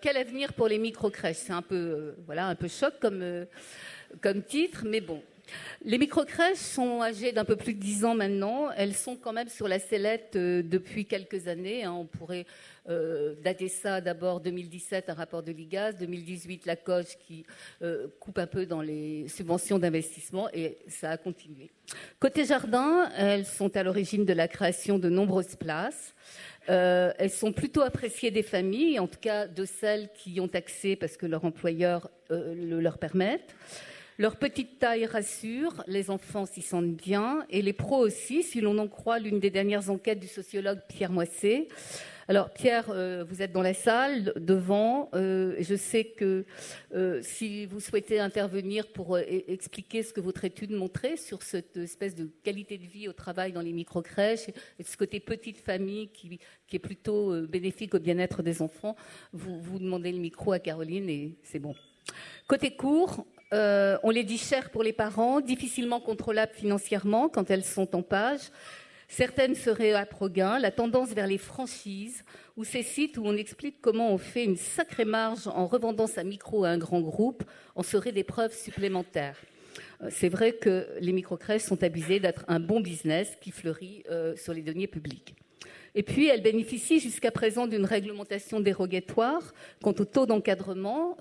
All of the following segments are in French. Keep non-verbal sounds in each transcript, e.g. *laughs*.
Quel avenir pour les microcrèches? C'est un peu, euh, voilà, un peu choc comme, euh, comme titre, mais bon. Les microcrèches sont âgées d'un peu plus de 10 ans maintenant. Elles sont quand même sur la sellette euh, depuis quelques années. hein. On pourrait dater ça d'abord 2017, un rapport de l'IGAS, 2018, la COGE qui coupe un peu dans les subventions d'investissement et ça a continué. Côté jardin, elles sont à l'origine de la création de nombreuses places. Euh, elles sont plutôt appréciées des familles, en tout cas de celles qui y ont accès parce que leur employeur euh, le leur permettent. Leur petite taille rassure, les enfants s'y sentent bien et les pros aussi, si l'on en croit l'une des dernières enquêtes du sociologue Pierre Moissé. Alors Pierre, euh, vous êtes dans la salle devant. Euh, je sais que euh, si vous souhaitez intervenir pour e- expliquer ce que votre étude montrait sur cette espèce de qualité de vie au travail dans les microcrèches et ce côté petite famille qui, qui est plutôt bénéfique au bien-être des enfants, vous, vous demandez le micro à Caroline et c'est bon. Côté cours, euh, on les dit chères pour les parents, difficilement contrôlables financièrement quand elles sont en page. Certaines seraient à Proguin, la tendance vers les franchises ou ces sites où on explique comment on fait une sacrée marge en revendant sa micro à un grand groupe en serait des preuves supplémentaires. Euh, C'est vrai que les microcrèches sont abusées d'être un bon business qui fleurit euh, sur les deniers publics. Et puis, elles bénéficient jusqu'à présent d'une réglementation dérogatoire quant au taux d'encadrement.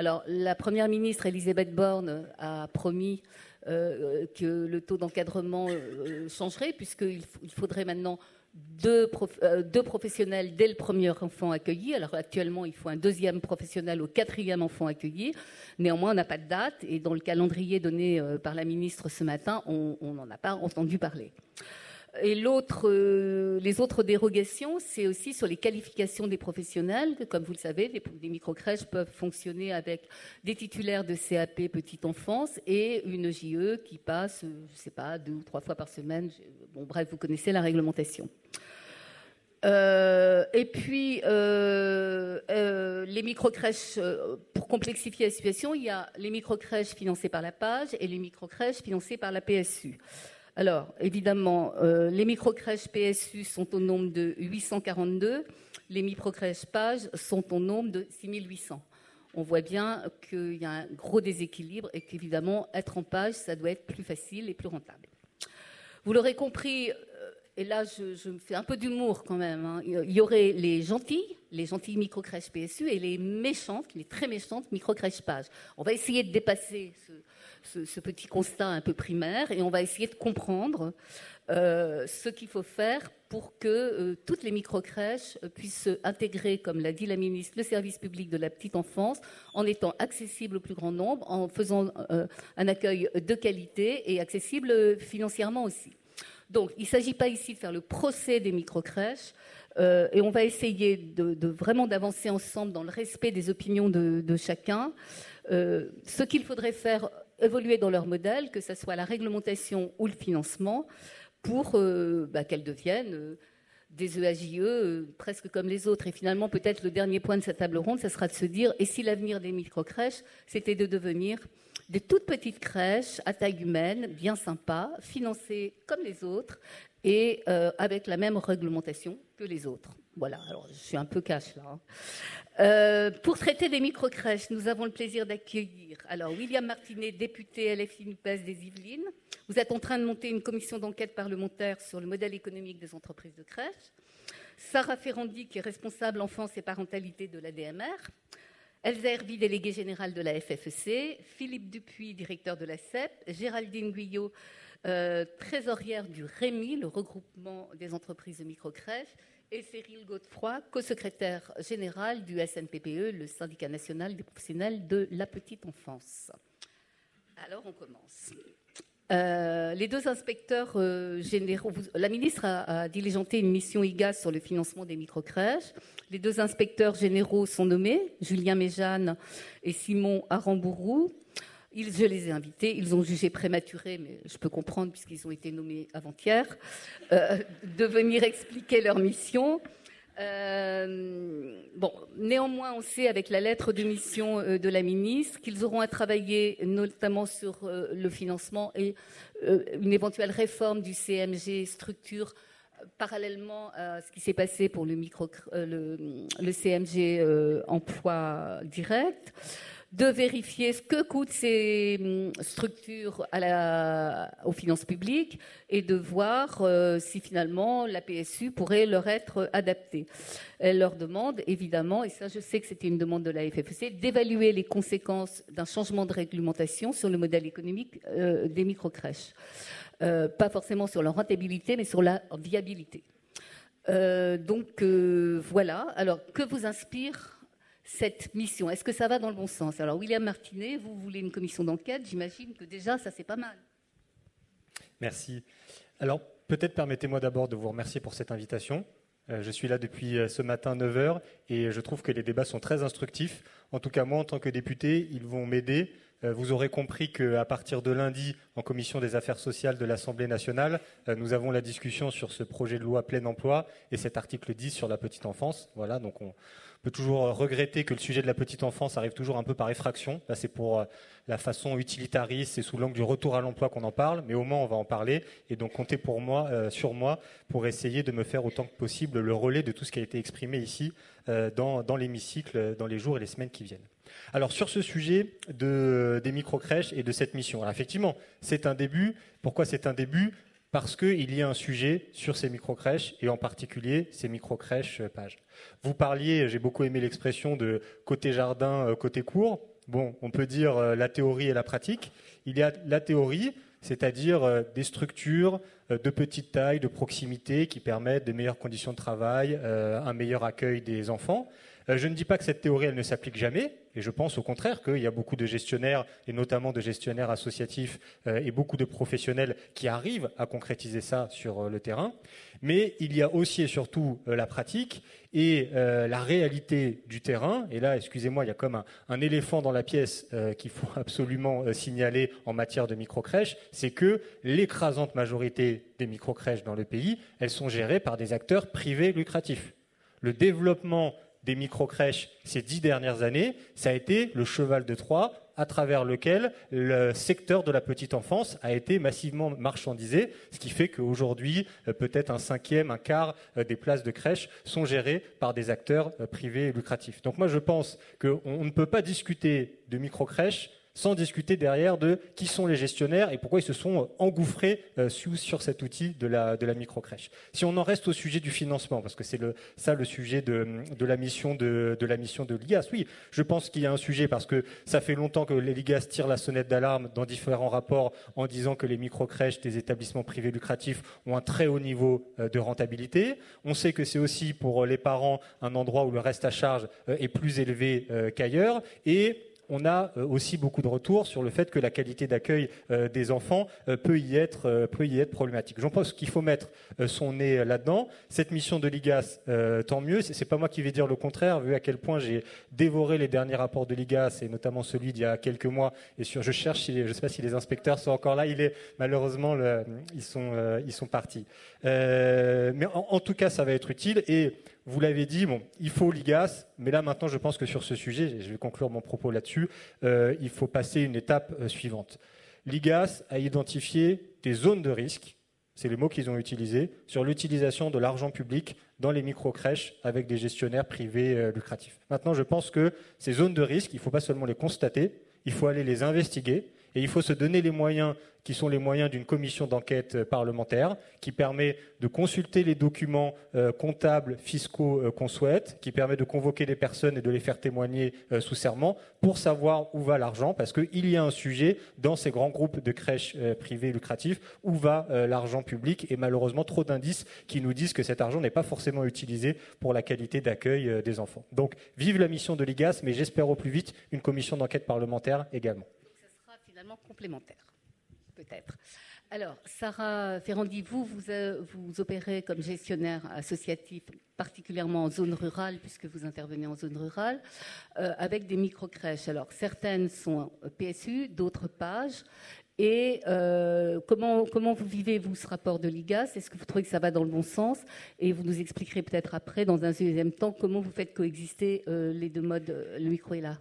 Alors, la première ministre Elisabeth Borne a promis euh, que le taux d'encadrement euh, changerait, puisqu'il faudrait maintenant deux, prof- euh, deux professionnels dès le premier enfant accueilli. Alors, actuellement, il faut un deuxième professionnel au quatrième enfant accueilli. Néanmoins, on n'a pas de date, et dans le calendrier donné euh, par la ministre ce matin, on n'en a pas entendu parler. Et euh, les autres dérogations, c'est aussi sur les qualifications des professionnels. Comme vous le savez, les, microcrèches peuvent fonctionner avec des titulaires de CAP petite enfance et une JE qui passe, je ne sais pas, deux ou trois fois par semaine. Bon, bref, vous connaissez la réglementation. Euh, et puis, euh, les microcrèches, pour complexifier la situation, il y a les microcrèches financées par la PAGE et les microcrèches financées par la PSU. Alors, évidemment, euh, les microcrèches PSU sont au nombre de 842, les microcrèches PAGE sont au nombre de 6800. On voit bien qu'il y a un gros déséquilibre et qu'évidemment, être en page, ça doit être plus facile et plus rentable. Vous l'aurez compris, et là je, me fais un peu d'humour quand même, hein, il y aurait les gentilles, les gentilles microcrèches PSU et les méchantes, les très méchantes microcrèches page. On va essayer de dépasser ce, petit constat un peu primaire et on va essayer de comprendre euh, ce qu'il faut faire pour que euh, toutes les microcrèches euh, puissent intégrer, comme l'a dit la ministre, le service public de la petite enfance en étant accessible au plus grand nombre, en faisant un accueil de qualité et accessible financièrement aussi. Donc, il ne s'agit pas ici de faire le procès des microcrèches, euh, et on va essayer vraiment d'avancer ensemble dans le respect des opinions de, chacun. Euh, ce qu'il faudrait faire évoluer dans leur modèle, que ce soit la réglementation ou le financement, pour euh, bah, qu'elles deviennent des EAJE euh, presque comme les autres. Et finalement, peut-être le dernier point de cette table ronde, ce sera de se dire, et si l'avenir des microcrèches, c'était de devenir des toutes petites crèches à taille humaine, bien sympas, financées comme les autres et euh, avec la même réglementation que les autres. Voilà, alors je suis un peu cash là. hein. Euh, pour traiter des microcrèches, nous avons le plaisir d'accueillir alors William Martinet, député LFI NUPES des Yvelines. Vous êtes en train de monter une commission d'enquête parlementaire sur le modèle économique des entreprises de crèches. Sarah Ferrandi, qui est responsable enfance et parentalité de l'ADMR. Elsa Hervy, déléguée générale de la FFEC, Philippe Dupuis, directeur de la CEP, Géraldine Guyot, euh, trésorière du REMI, le regroupement des entreprises de microcrèches, et Cyril Godefroy, co-secrétaire général du SNPPE, le syndicat national des professionnels de la petite enfance. Alors on commence. Euh, les deux inspecteurs euh, généraux, la ministre a, a diligenté une mission IGAS sur le financement des microcrèches. Les deux inspecteurs généraux sont nommés, Julien Méjeanne et Simon Arambourou. Ils, je les ai invités, ils ont jugé prématuré, mais je peux comprendre puisqu'ils ont été nommés avant-hier, euh, de venir expliquer leur mission. Euh, néanmoins, on sait avec la lettre de mission euh, de la ministre qu'ils auront à travailler notamment sur euh, le financement et une éventuelle réforme du CMG structure parallèlement à ce qui s'est passé pour le, micro, le, le CMG emploi direct, de vérifier ce que coûtent ces hum, structures aux finances publiques et de voir euh, si finalement la PSU pourrait leur être adaptée. Elle leur demande évidemment, et ça je sais que c'était une demande de la FFEC, d'évaluer les conséquences d'un changement de réglementation sur le modèle économique euh, des microcrèches. Euh, pas forcément sur leur rentabilité, mais sur la viabilité. donc voilà. Alors que vous inspire cette mission Est-ce que ça va dans le bon sens? Alors, William Martinet, vous voulez une commission d'enquête? J'imagine que déjà, ça, c'est pas mal. Merci. Alors, peut-être permettez-moi d'abord de vous remercier pour cette invitation. Euh, je suis là depuis euh, ce matin 9h et je trouve que les débats sont très instructifs. En tout cas, moi, en tant que député, ils vont m'aider. Euh, vous aurez compris qu'à partir de lundi, en commission des affaires sociales de l'Assemblée nationale, nous avons la discussion sur ce projet de loi plein emploi et cet article 10 sur la petite enfance. Voilà, donc on, peut toujours regretter que le sujet de la petite enfance arrive toujours un peu par effraction. Là, c'est pour euh, la façon utilitariste et sous l'angle du retour à l'emploi qu'on en parle, mais au moins on va en parler. Et donc comptez pour moi, euh, sur moi pour essayer de me faire autant que possible le relais de tout ce qui a été exprimé ici euh, dans, l'hémicycle dans les jours et les semaines qui viennent. Alors sur ce sujet de, des micro-crèches et de cette mission, alors effectivement, c'est un début. Pourquoi c'est un début? Parce qu'il y a un sujet sur ces micro-crèches, et en particulier ces micro-crèches euh, pages. Vous parliez, j'ai beaucoup aimé l'expression de côté jardin, euh, côté cours. Bon, on peut dire euh, la théorie et la pratique. Il y a la théorie, c'est-à-dire des structures de petite taille, de proximité, qui permettent des meilleures conditions de travail, un meilleur accueil des enfants. Euh, je ne dis pas que cette théorie, elle ne s'applique jamais, et je pense au contraire qu'il y a beaucoup de gestionnaires, et notamment de gestionnaires associatifs, euh, et beaucoup de professionnels qui arrivent à concrétiser ça sur euh, le terrain. Mais il y a aussi et surtout la pratique et la réalité du terrain. Et là, excusez-moi, il y a comme un, éléphant dans la pièce qu'il faut *laughs* absolument signaler en matière de microcrèches, c'est que l'écrasante majorité des microcrèches dans le pays, elles sont gérées par des acteurs privés lucratifs. Le développement des micro-crèches ces dix dernières années, ça a été le cheval de Troie à travers lequel le secteur de la petite enfance a été massivement marchandisé, ce qui fait qu'aujourd'hui, euh, peut-être un cinquième, un quart euh, des places de crèche sont gérées par des acteurs euh, privés lucratifs. Donc moi, je pense qu'on ne peut pas discuter de micro-crèches sans discuter derrière de qui sont les gestionnaires et pourquoi ils se sont engouffrés euh, sur, cet outil de la, de. Si on en reste au sujet du financement, parce que c'est ça le sujet de, la mission de, de l'IGAS, oui, je pense qu'il y a un sujet parce que ça fait longtemps que les l'IGAS tirent la sonnette d'alarme dans différents rapports en disant que les microcrèches des établissements privés lucratifs ont un très haut niveau euh, de rentabilité. On sait que c'est aussi pour les parents un endroit où le reste à charge euh, est plus élevé qu'ailleurs et on a euh, aussi beaucoup de retours sur le fait que la qualité d'accueil euh, des enfants euh, peut y être, problématique. J'en pense qu'il faut mettre son nez là-dedans. Cette mission de l'IGAS, tant mieux. C'est pas moi qui vais dire le contraire, vu à quel point j'ai dévoré les derniers rapports de l'IGAS et notamment celui d'il y a quelques mois. Je cherche, sais pas si les inspecteurs sont encore là. Il est malheureusement, ils sont, partis. mais en, tout cas, ça va être utile vous l'avez dit, bon, il faut l'IGAS, mais là maintenant je pense que sur ce sujet, je vais conclure mon propos là-dessus, euh, il faut passer une étape euh, suivante. L'IGAS a identifié des zones de risque, c'est les mots qu'ils ont utilisés, sur l'utilisation de l'argent public dans les micro-crèches avec des gestionnaires privés euh, lucratifs. Maintenant, je pense que ces zones de risque, il ne faut pas seulement les constater, il faut aller les investiguer, et il faut se donner les moyens qui sont les moyens d'une commission d'enquête euh, parlementaire, qui permet de consulter les documents euh, comptables, fiscaux euh, qu'on souhaite, qui permet de convoquer des personnes et de les faire témoigner sous serment pour savoir où va l'argent, parce qu'il y a un sujet dans ces grands groupes de crèches privées lucratifs, où va l'argent public, et malheureusement trop d'indices qui nous disent que cet argent n'est pas forcément utilisé pour la qualité d'accueil des enfants. Donc, vive la mission de l'IGAS, mais j'espère au plus vite une commission d'enquête parlementaire également. Finalement complémentaire peut-être. Alors, Sarah Ferrandi, vous, vous, opérez comme gestionnaire associatif, particulièrement en zone rurale, puisque vous intervenez en zone rurale, euh, avec des micro-crèches. Alors, certaines sont PSU, d'autres pages. Et euh, comment, comment vous vivez, vous, ce rapport de l'IGAS Est-ce que vous trouvez que ça va dans le bon sens? Et vous nous expliquerez peut-être après, dans un deuxième temps, comment vous faites coexister euh, les deux modes. Le micro est là.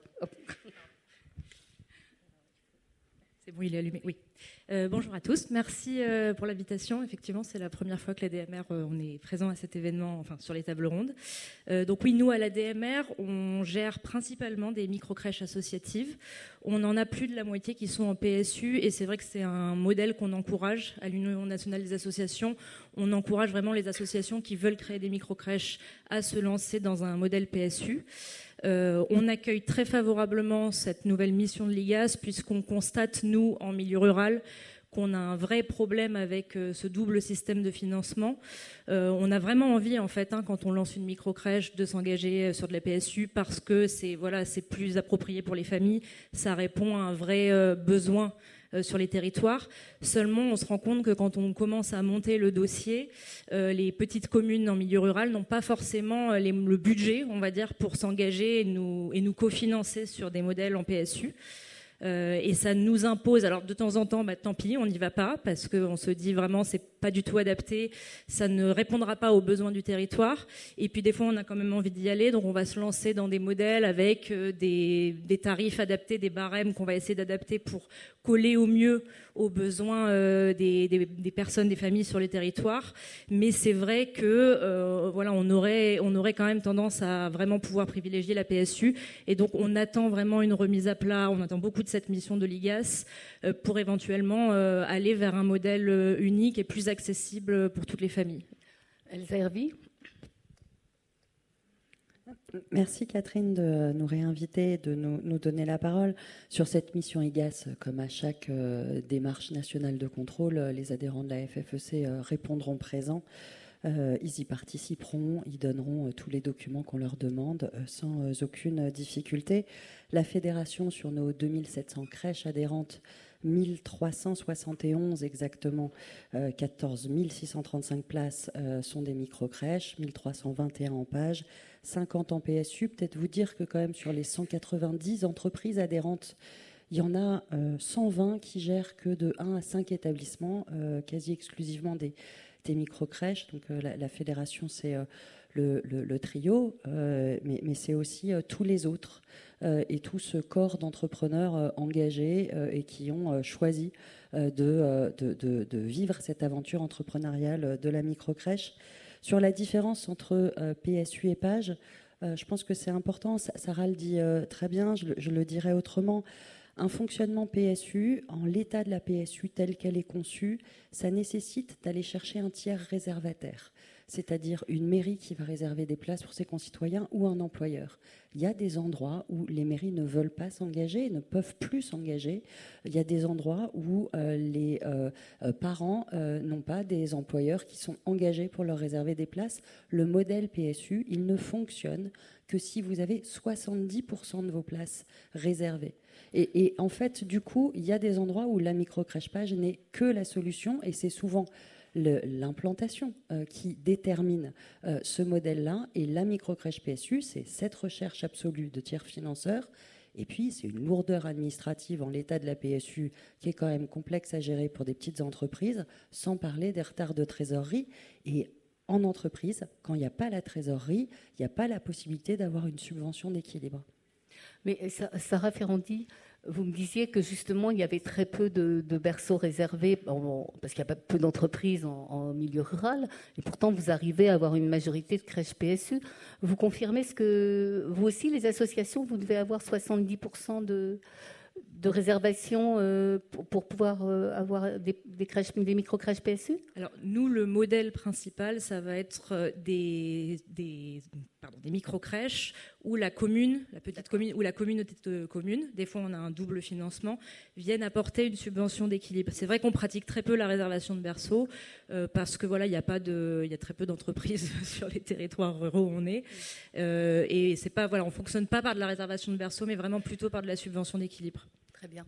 Euh, bonjour à tous, merci euh, pour l'invitation. Effectivement, c'est la première fois que la DMR, euh, on est présent à cet événement, enfin sur les tables rondes. donc oui, nous à la DMR, on gère principalement des micro-crèches associatives. On en a plus de la moitié qui sont en PSU et c'est vrai que c'est un modèle qu'on encourage à l'Union nationale des associations. On encourage vraiment les associations qui veulent créer des micro-crèches à se lancer dans un modèle PSU. On accueille très favorablement cette nouvelle mission de l'IGAS puisqu'on constate, nous, en milieu rural, qu'on a un vrai problème avec euh, ce double système de financement. Euh, on a vraiment envie, en fait, hein, quand on lance une micro-crèche, de s'engager euh, sur de la PSU parce que c'est voilà, c'est plus approprié pour les familles. Ça répond à un vrai besoin sur les territoires. Seulement, on se rend compte que quand on commence à monter le dossier, les petites communes en milieu rural n'ont pas forcément le budget, on va dire, pour s'engager et nous, et nous cofinancer sur des modèles en PSU. Euh, et ça nous impose. Alors de temps en temps, bah, tant pis, on n'y va pas parce qu'on se dit vraiment c'est pas du tout adapté, ça ne répondra pas aux besoins du territoire. Et puis des fois, on a quand même envie d'y aller, donc on va se lancer dans des modèles avec euh, des, des tarifs adaptés, des barèmes qu'on va essayer d'adapter pour coller au mieux aux besoins euh, des, personnes, des familles sur les territoires. Mais c'est vrai que euh, voilà, on aurait, on aurait quand même tendance à vraiment pouvoir privilégier la PSU. Et donc on attend vraiment une remise à plat. On attend beaucoup de cette mission de l'IGAS euh, pour éventuellement aller vers un modèle unique et plus accessible pour toutes les familles. Elsa Hervy? Merci Catherine de nous réinviter, de nous, donner la parole. Sur cette mission IGAS, comme à chaque démarche nationale de contrôle, les adhérents de la FFEC répondront présents. ils y participeront, ils donneront tous les documents qu'on leur demande sans aucune difficulté. La fédération, sur nos 2700 crèches adhérentes, 1371 exactement, 14 euh, 635 places euh, sont des micro-crèches, 1321 en page, 50 en PSU. Peut-être vous dire que quand même sur les 190 entreprises adhérentes, il y en a 120 euh, qui gèrent que de 1 à 5 établissements, quasi exclusivement des, micro-crèches. Donc la, fédération, c'est le, trio, mais c'est aussi tous les autres. Euh, et tout ce corps d'entrepreneurs euh, engagés euh, et qui ont choisi de, de, vivre cette aventure entrepreneuriale de la microcrèche. Sur la différence entre PSU et PAGE, je pense que c'est important. Sarah le dit très bien, je, je le dirais autrement un fonctionnement PSU, en l'état de la PSU telle qu'elle est conçue, ça nécessite d'aller chercher un tiers réservataire c'est-à-dire une mairie qui va réserver des places pour ses concitoyens ou un employeur. Il y a des endroits où les mairies ne veulent pas s'engager, ne peuvent plus s'engager. Il y a des endroits où euh, les euh, euh, parents n'ont pas des employeurs qui sont engagés pour leur réserver des places. Le modèle PSU, il ne fonctionne que si vous avez 70% de vos places réservées. Et, et, en fait, du coup, il y a des endroits où la micro-crèche page n'est que la solution, et c'est souvent l'implantation euh, qui détermine euh, ce modèle-là. Et la microcrèche PSU, c'est cette recherche absolue de tiers financeurs. Et puis, c'est une lourdeur administrative en l'état de la PSU qui est quand même complexe à gérer pour des petites entreprises, sans parler des retards de trésorerie. Et en entreprise, quand il n'y a pas la trésorerie, il n'y a pas la possibilité d'avoir une subvention d'équilibre. Mais Sarah Ferrandi, vous me disiez que justement, il y avait très peu de, berceaux réservés, parce qu'il y a peu d'entreprises en, milieu rural, et pourtant vous arrivez à avoir une majorité de crèches PSU. Vous confirmez ce que vous aussi, les associations, vous devez avoir 70% de, de réservation euh, pour, pouvoir euh, avoir des, crèches, des micro-crèches PSU Alors, nous, le modèle principal, ça va être euh, des, des, des micro-crèches où la commune, la petite commune, ou la communauté de communes, des fois on a un double financement, viennent apporter une subvention d'équilibre. C'est vrai qu'on pratique très peu la réservation de berceaux parce que voilà, il y a pas de, il y a très peu d'entreprises *laughs* sur les territoires ruraux où on est, et c'est pas voilà, on fonctionne pas par de la réservation de berceaux, mais vraiment plutôt par de la subvention d'équilibre. Très bien.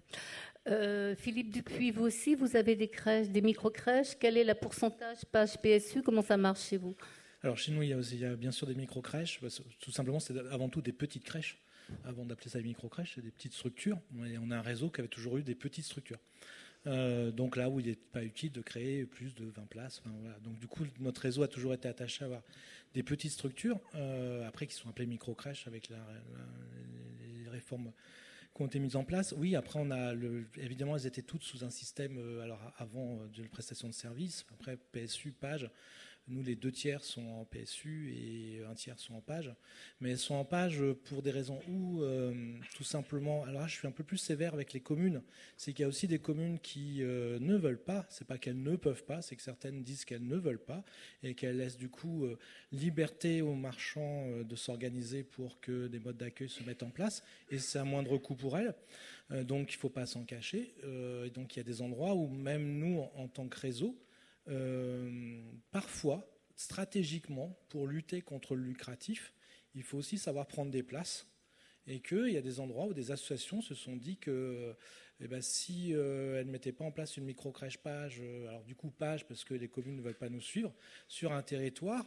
Euh, Philippe Dupuis, vous aussi, vous avez des crèches, des micro-crèches. Quel est le pourcentage page PSU Comment ça marche chez vous? Alors chez nous, il y, a bien sûr des micro-crèches. Bah, tout simplement, c'est avant tout des petites crèches. Avant d'appeler ça des micro-crèches, c'est des petites structures. on a un réseau qui avait toujours eu des petites structures. Euh, donc là où il n'est pas utile de créer plus de 20 places. Donc du coup, notre réseau a toujours été attaché à avoir des petites structures, euh, après qui sont appelées micro-crèches avec la, les réformes qui ont été mises en place. Oui, après, on a évidemment, elles étaient toutes sous un système, alors avant de prestation de service, après PSU, page. Nous, les deux tiers sont en PSU et un tiers sont en page. Mais elles sont en page pour des raisons où, euh, tout simplement, alors là, je suis un peu plus sévère avec les communes. C'est qu'il y a aussi des communes qui euh, ne veulent pas. C'est pas qu'elles ne peuvent pas, c'est que certaines disent qu'elles ne veulent pas et qu'elles laissent du coup euh, liberté aux marchands de s'organiser pour que des modes d'accueil se mettent en place. Et c'est un moindre coût pour elles. donc, il ne faut pas s'en cacher. et donc, il y a des endroits où même nous, en tant que réseau, euh, parfois, stratégiquement, pour lutter contre le lucratif, il faut aussi savoir prendre des places et qu'il y a des endroits où des associations se sont dit que eh ben, si euh, elles ne mettaient pas en place une micro-crèche page, euh, alors du coup page parce que les communes ne veulent pas nous suivre, sur un territoire,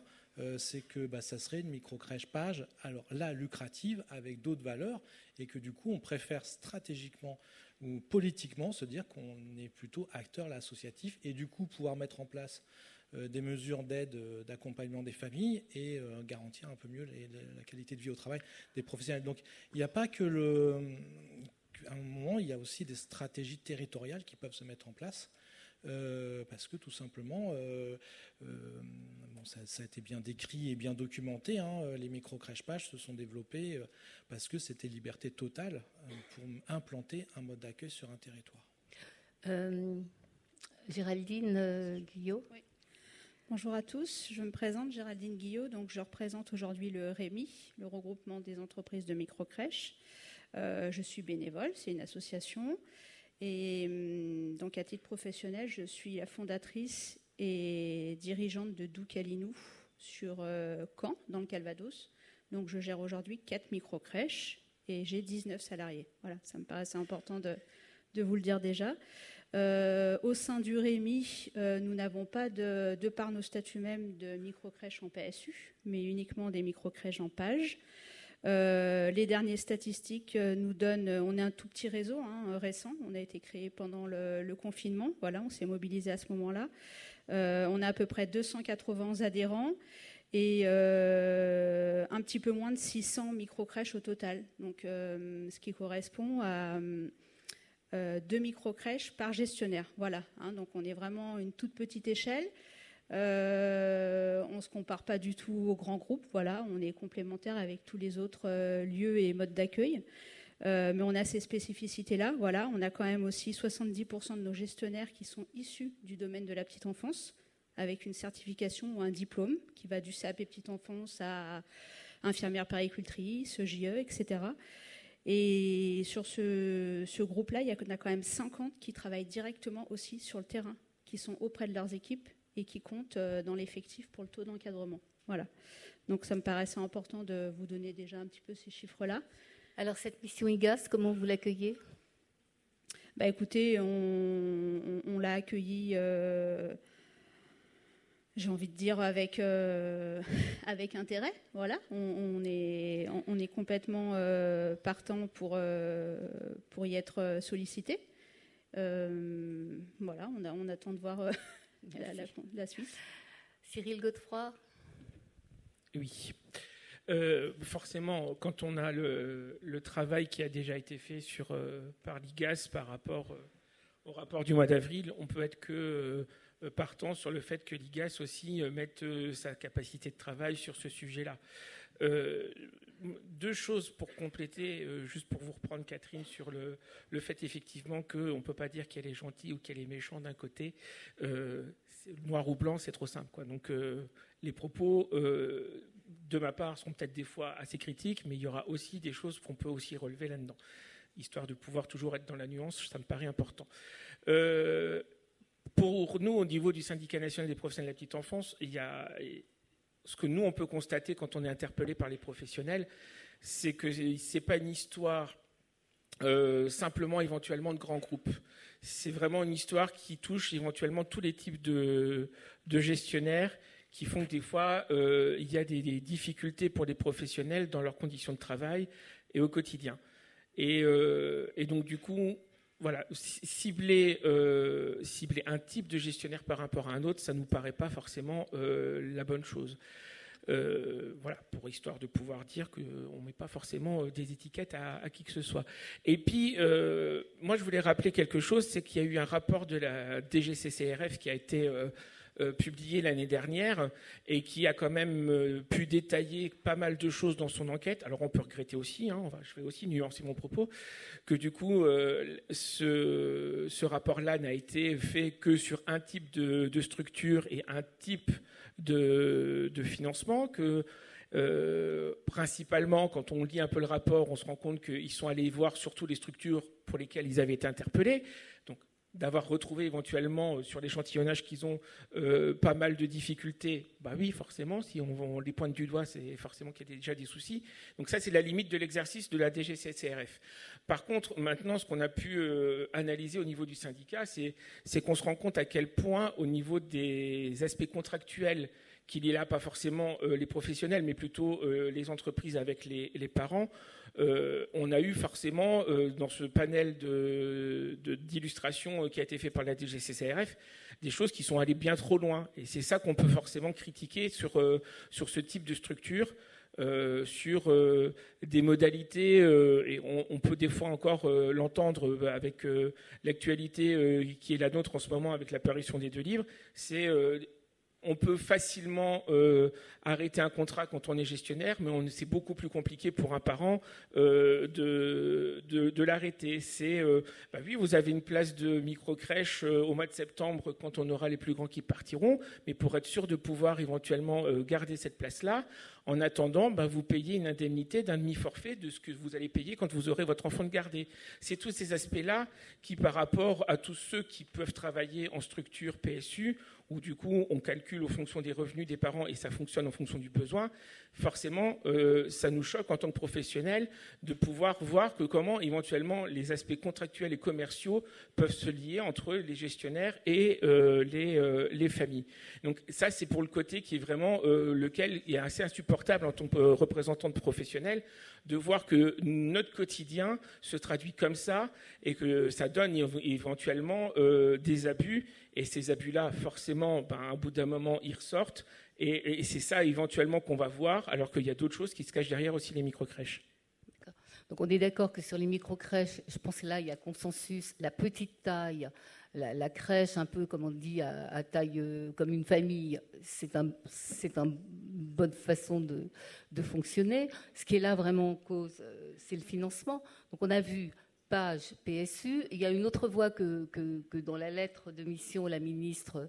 c'est que bah, ça serait une micro-crèche page, alors là lucrative, avec d'autres valeurs, et que du coup on préfère stratégiquement ou politiquement se dire qu'on est plutôt acteur associatif et du coup pouvoir mettre en place euh, des mesures d'aide, euh, d'accompagnement des familles et euh, garantir un peu mieux la qualité de vie au travail des professionnels. Donc il n'y a pas que le... À un moment, il y a aussi des stratégies territoriales qui peuvent se mettre en place euh, parce que tout simplement, euh, euh, ça, a été bien décrit et bien documenté, hein, les micro-crèches pages se sont développés parce que c'était liberté totale pour implanter un mode d'accueil sur un territoire. Géraldine Guillot Bonjour à tous, je me présente Géraldine Guillot, donc je représente aujourd'hui le REMI, le regroupement des entreprises de micro-crèches. je suis bénévole, c'est une association. Et hum, donc, à titre professionnel, je suis la fondatrice et dirigeante de Doukalinou sur euh, Caen, dans le Calvados. Donc, je gère aujourd'hui quatre micro-crèches et j'ai 19 salariés. Voilà, ça me paraissait important de, vous le dire déjà. Euh, au sein du REMI, euh, nous n'avons pas, de, de, par nos statuts même, de micro-crèches en PSU, mais uniquement des micro-crèches en page. Euh, les dernières statistiques euh, nous donnent, euh, on est un tout petit réseau hein, récent, on a été créé pendant le, confinement, voilà, on s'est mobilisé à ce moment-là. on a à peu près 280 adhérents et un petit peu moins de 600 micro-crèches au total, donc ce qui correspond à deux micro-crèches par gestionnaire. Voilà, hein, donc on est vraiment une toute petite échelle. Euh, on ne se compare pas du tout aux grands groupes, voilà, on est complémentaire avec tous les autres euh, lieux et modes d'accueil. Euh, mais on a ces spécificités-là. Voilà, on a quand même aussi 70% de nos gestionnaires qui sont issus du domaine de la petite enfance, avec une certification ou un diplôme qui va du CAP petite enfance à infirmière péricultrice, JE, etc. Et sur ce, ce groupe-là, il y en a quand même 50 qui travaillent directement aussi sur le terrain, qui sont auprès de leurs équipes et qui compte euh, dans l'effectif pour le taux d'encadrement. Voilà. Donc ça me paraissait important de vous donner déjà un petit peu ces chiffres-là. Alors cette mission IGAS, comment vous l'accueillez? Bah écoutez, on, l'a accueilli, euh, j'ai envie de dire, avec, euh, *laughs* avec intérêt. Voilà, on, est, on, est complètement partant pour, pour y être sollicité. voilà, on, a, on attend de voir la, Suisse. Cyril Godefroy Oui. Euh, forcément, quand on a le, travail qui a déjà été fait sur, euh, par l'IGAS par rapport euh, au rapport du mois d'avril, on peut être que partant sur le fait que l'IGAS aussi mette sa capacité de travail sur ce sujet-là. Deux choses pour compléter, juste pour vous reprendre Catherine sur le, le fait effectivement qu'on ne peut pas dire qu'elle est gentille ou qu'elle est méchante d'un côté noir ou blanc, c'est trop simple. Quoi. Donc euh, les propos, euh, de ma part, sont peut-être des fois assez critiques, mais il y aura aussi des choses qu'on peut aussi relever là-dedans. Histoire de pouvoir toujours être dans la nuance, ça me paraît important. Euh, pour nous, au niveau du syndicat national des professionnels de la petite enfance, il y a ce que nous on peut constater quand on est interpellé par les professionnels, c'est que c'est pas une histoire simplement éventuellement de grands groupes c'est vraiment une histoire qui touche éventuellement tous les types de, gestionnaires qui font que des fois, euh, il y a des, difficultés pour les professionnels dans leurs conditions de travail et au quotidien. Et, euh, donc, du coup, voilà, cibler, euh, cibler un type de gestionnaire par rapport à un autre, ça ne nous paraît pas forcément la bonne chose. voilà, pour histoire de pouvoir dire qu'on ne met pas forcément des étiquettes à, à, qui que ce soit. Et puis, moi, je voulais rappeler quelque chose, c'est qu'il y a eu un rapport de la DGCCRF qui a été euh, publié l'année dernière et qui a quand même euh, pu détailler pas mal de choses dans son enquête. Alors on peut regretter aussi, hein, je vais aussi nuancer mon propos, que du coup euh, ce, rapport-là n'a été fait que sur un type de, structure et un type de, financement, que principalement, quand on lit un peu le rapport, on se rend compte qu'ils sont allés voir surtout les structures pour lesquelles ils avaient été interpellés d'avoir retrouvé éventuellement euh, sur l'échantillonnage qu'ils ont euh, pas mal de difficultés, bah oui, forcément, si on, les pointe du doigt, c'est forcément qu'il y a déjà des soucis. Donc ça, c'est la limite de l'exercice de la DGCCRF. Par contre, maintenant, ce qu'on a pu euh, analyser au niveau du syndicat, c'est qu'on se rend compte à quel point, au niveau des aspects contractuels, qu'il y a là pas forcément les professionnels, mais plutôt les entreprises avec les, parents, euh, on a eu forcément euh, dans ce panel d'illustrations euh, qui a été fait par la DGCCRF des choses qui sont allées bien trop loin. Et c'est ça qu'on peut forcément critiquer sur, sur ce type de structure. sur des modalités, et on, peut des fois encore l'entendre avec l'actualité qui est la nôtre en ce moment avec l'apparition des deux livres, c'est on peut facilement euh, arrêter un contrat quand on est gestionnaire, mais c'est beaucoup plus compliqué pour un parent euh, de, l'arrêter. C'est, euh, bah oui, vous avez une place de micro-crèche au mois de septembre quand on aura les plus grands qui partiront, mais pour être sûr de pouvoir éventuellement garder cette place-là, en attendant, bah, vous payez une indemnité d'un demi-forfait de ce que vous allez payer quand vous aurez votre enfant de garder. C'est tous ces aspects-là qui, par rapport à tous ceux qui peuvent travailler en structure PSU, où du coup on calcule au fonction des revenus des parents et ça fonctionne en fonction du besoin, forcément euh, ça nous choque en tant que professionnels de pouvoir voir que comment éventuellement les aspects contractuels et commerciaux peuvent se lier entre les gestionnaires et euh, les, euh, les, familles. Donc ça c'est pour le côté qui est vraiment lequel est assez insupportable en tant que représentant de professionnels de voir que notre quotidien se traduit comme ça et que ça donne éventuellement des abus et ces abus-là, forcément, ben, au bout d'un moment, ils ressortent. Et, c'est ça, éventuellement, qu'on va voir, alors qu'il y a d'autres choses qui se cachent derrière aussi les micro-crèches. Donc on est d'accord que sur les micro-crèches, je pense que là, il y a consensus, la petite taille, la, crèche un peu, comme on dit, à, taille euh, comme une famille, c'est un, une bonne façon de, de, fonctionner. Ce qui est là vraiment en cause, euh, c'est le financement. Donc on a vu PSU. Il y a une autre voie que, dans la lettre de mission la ministre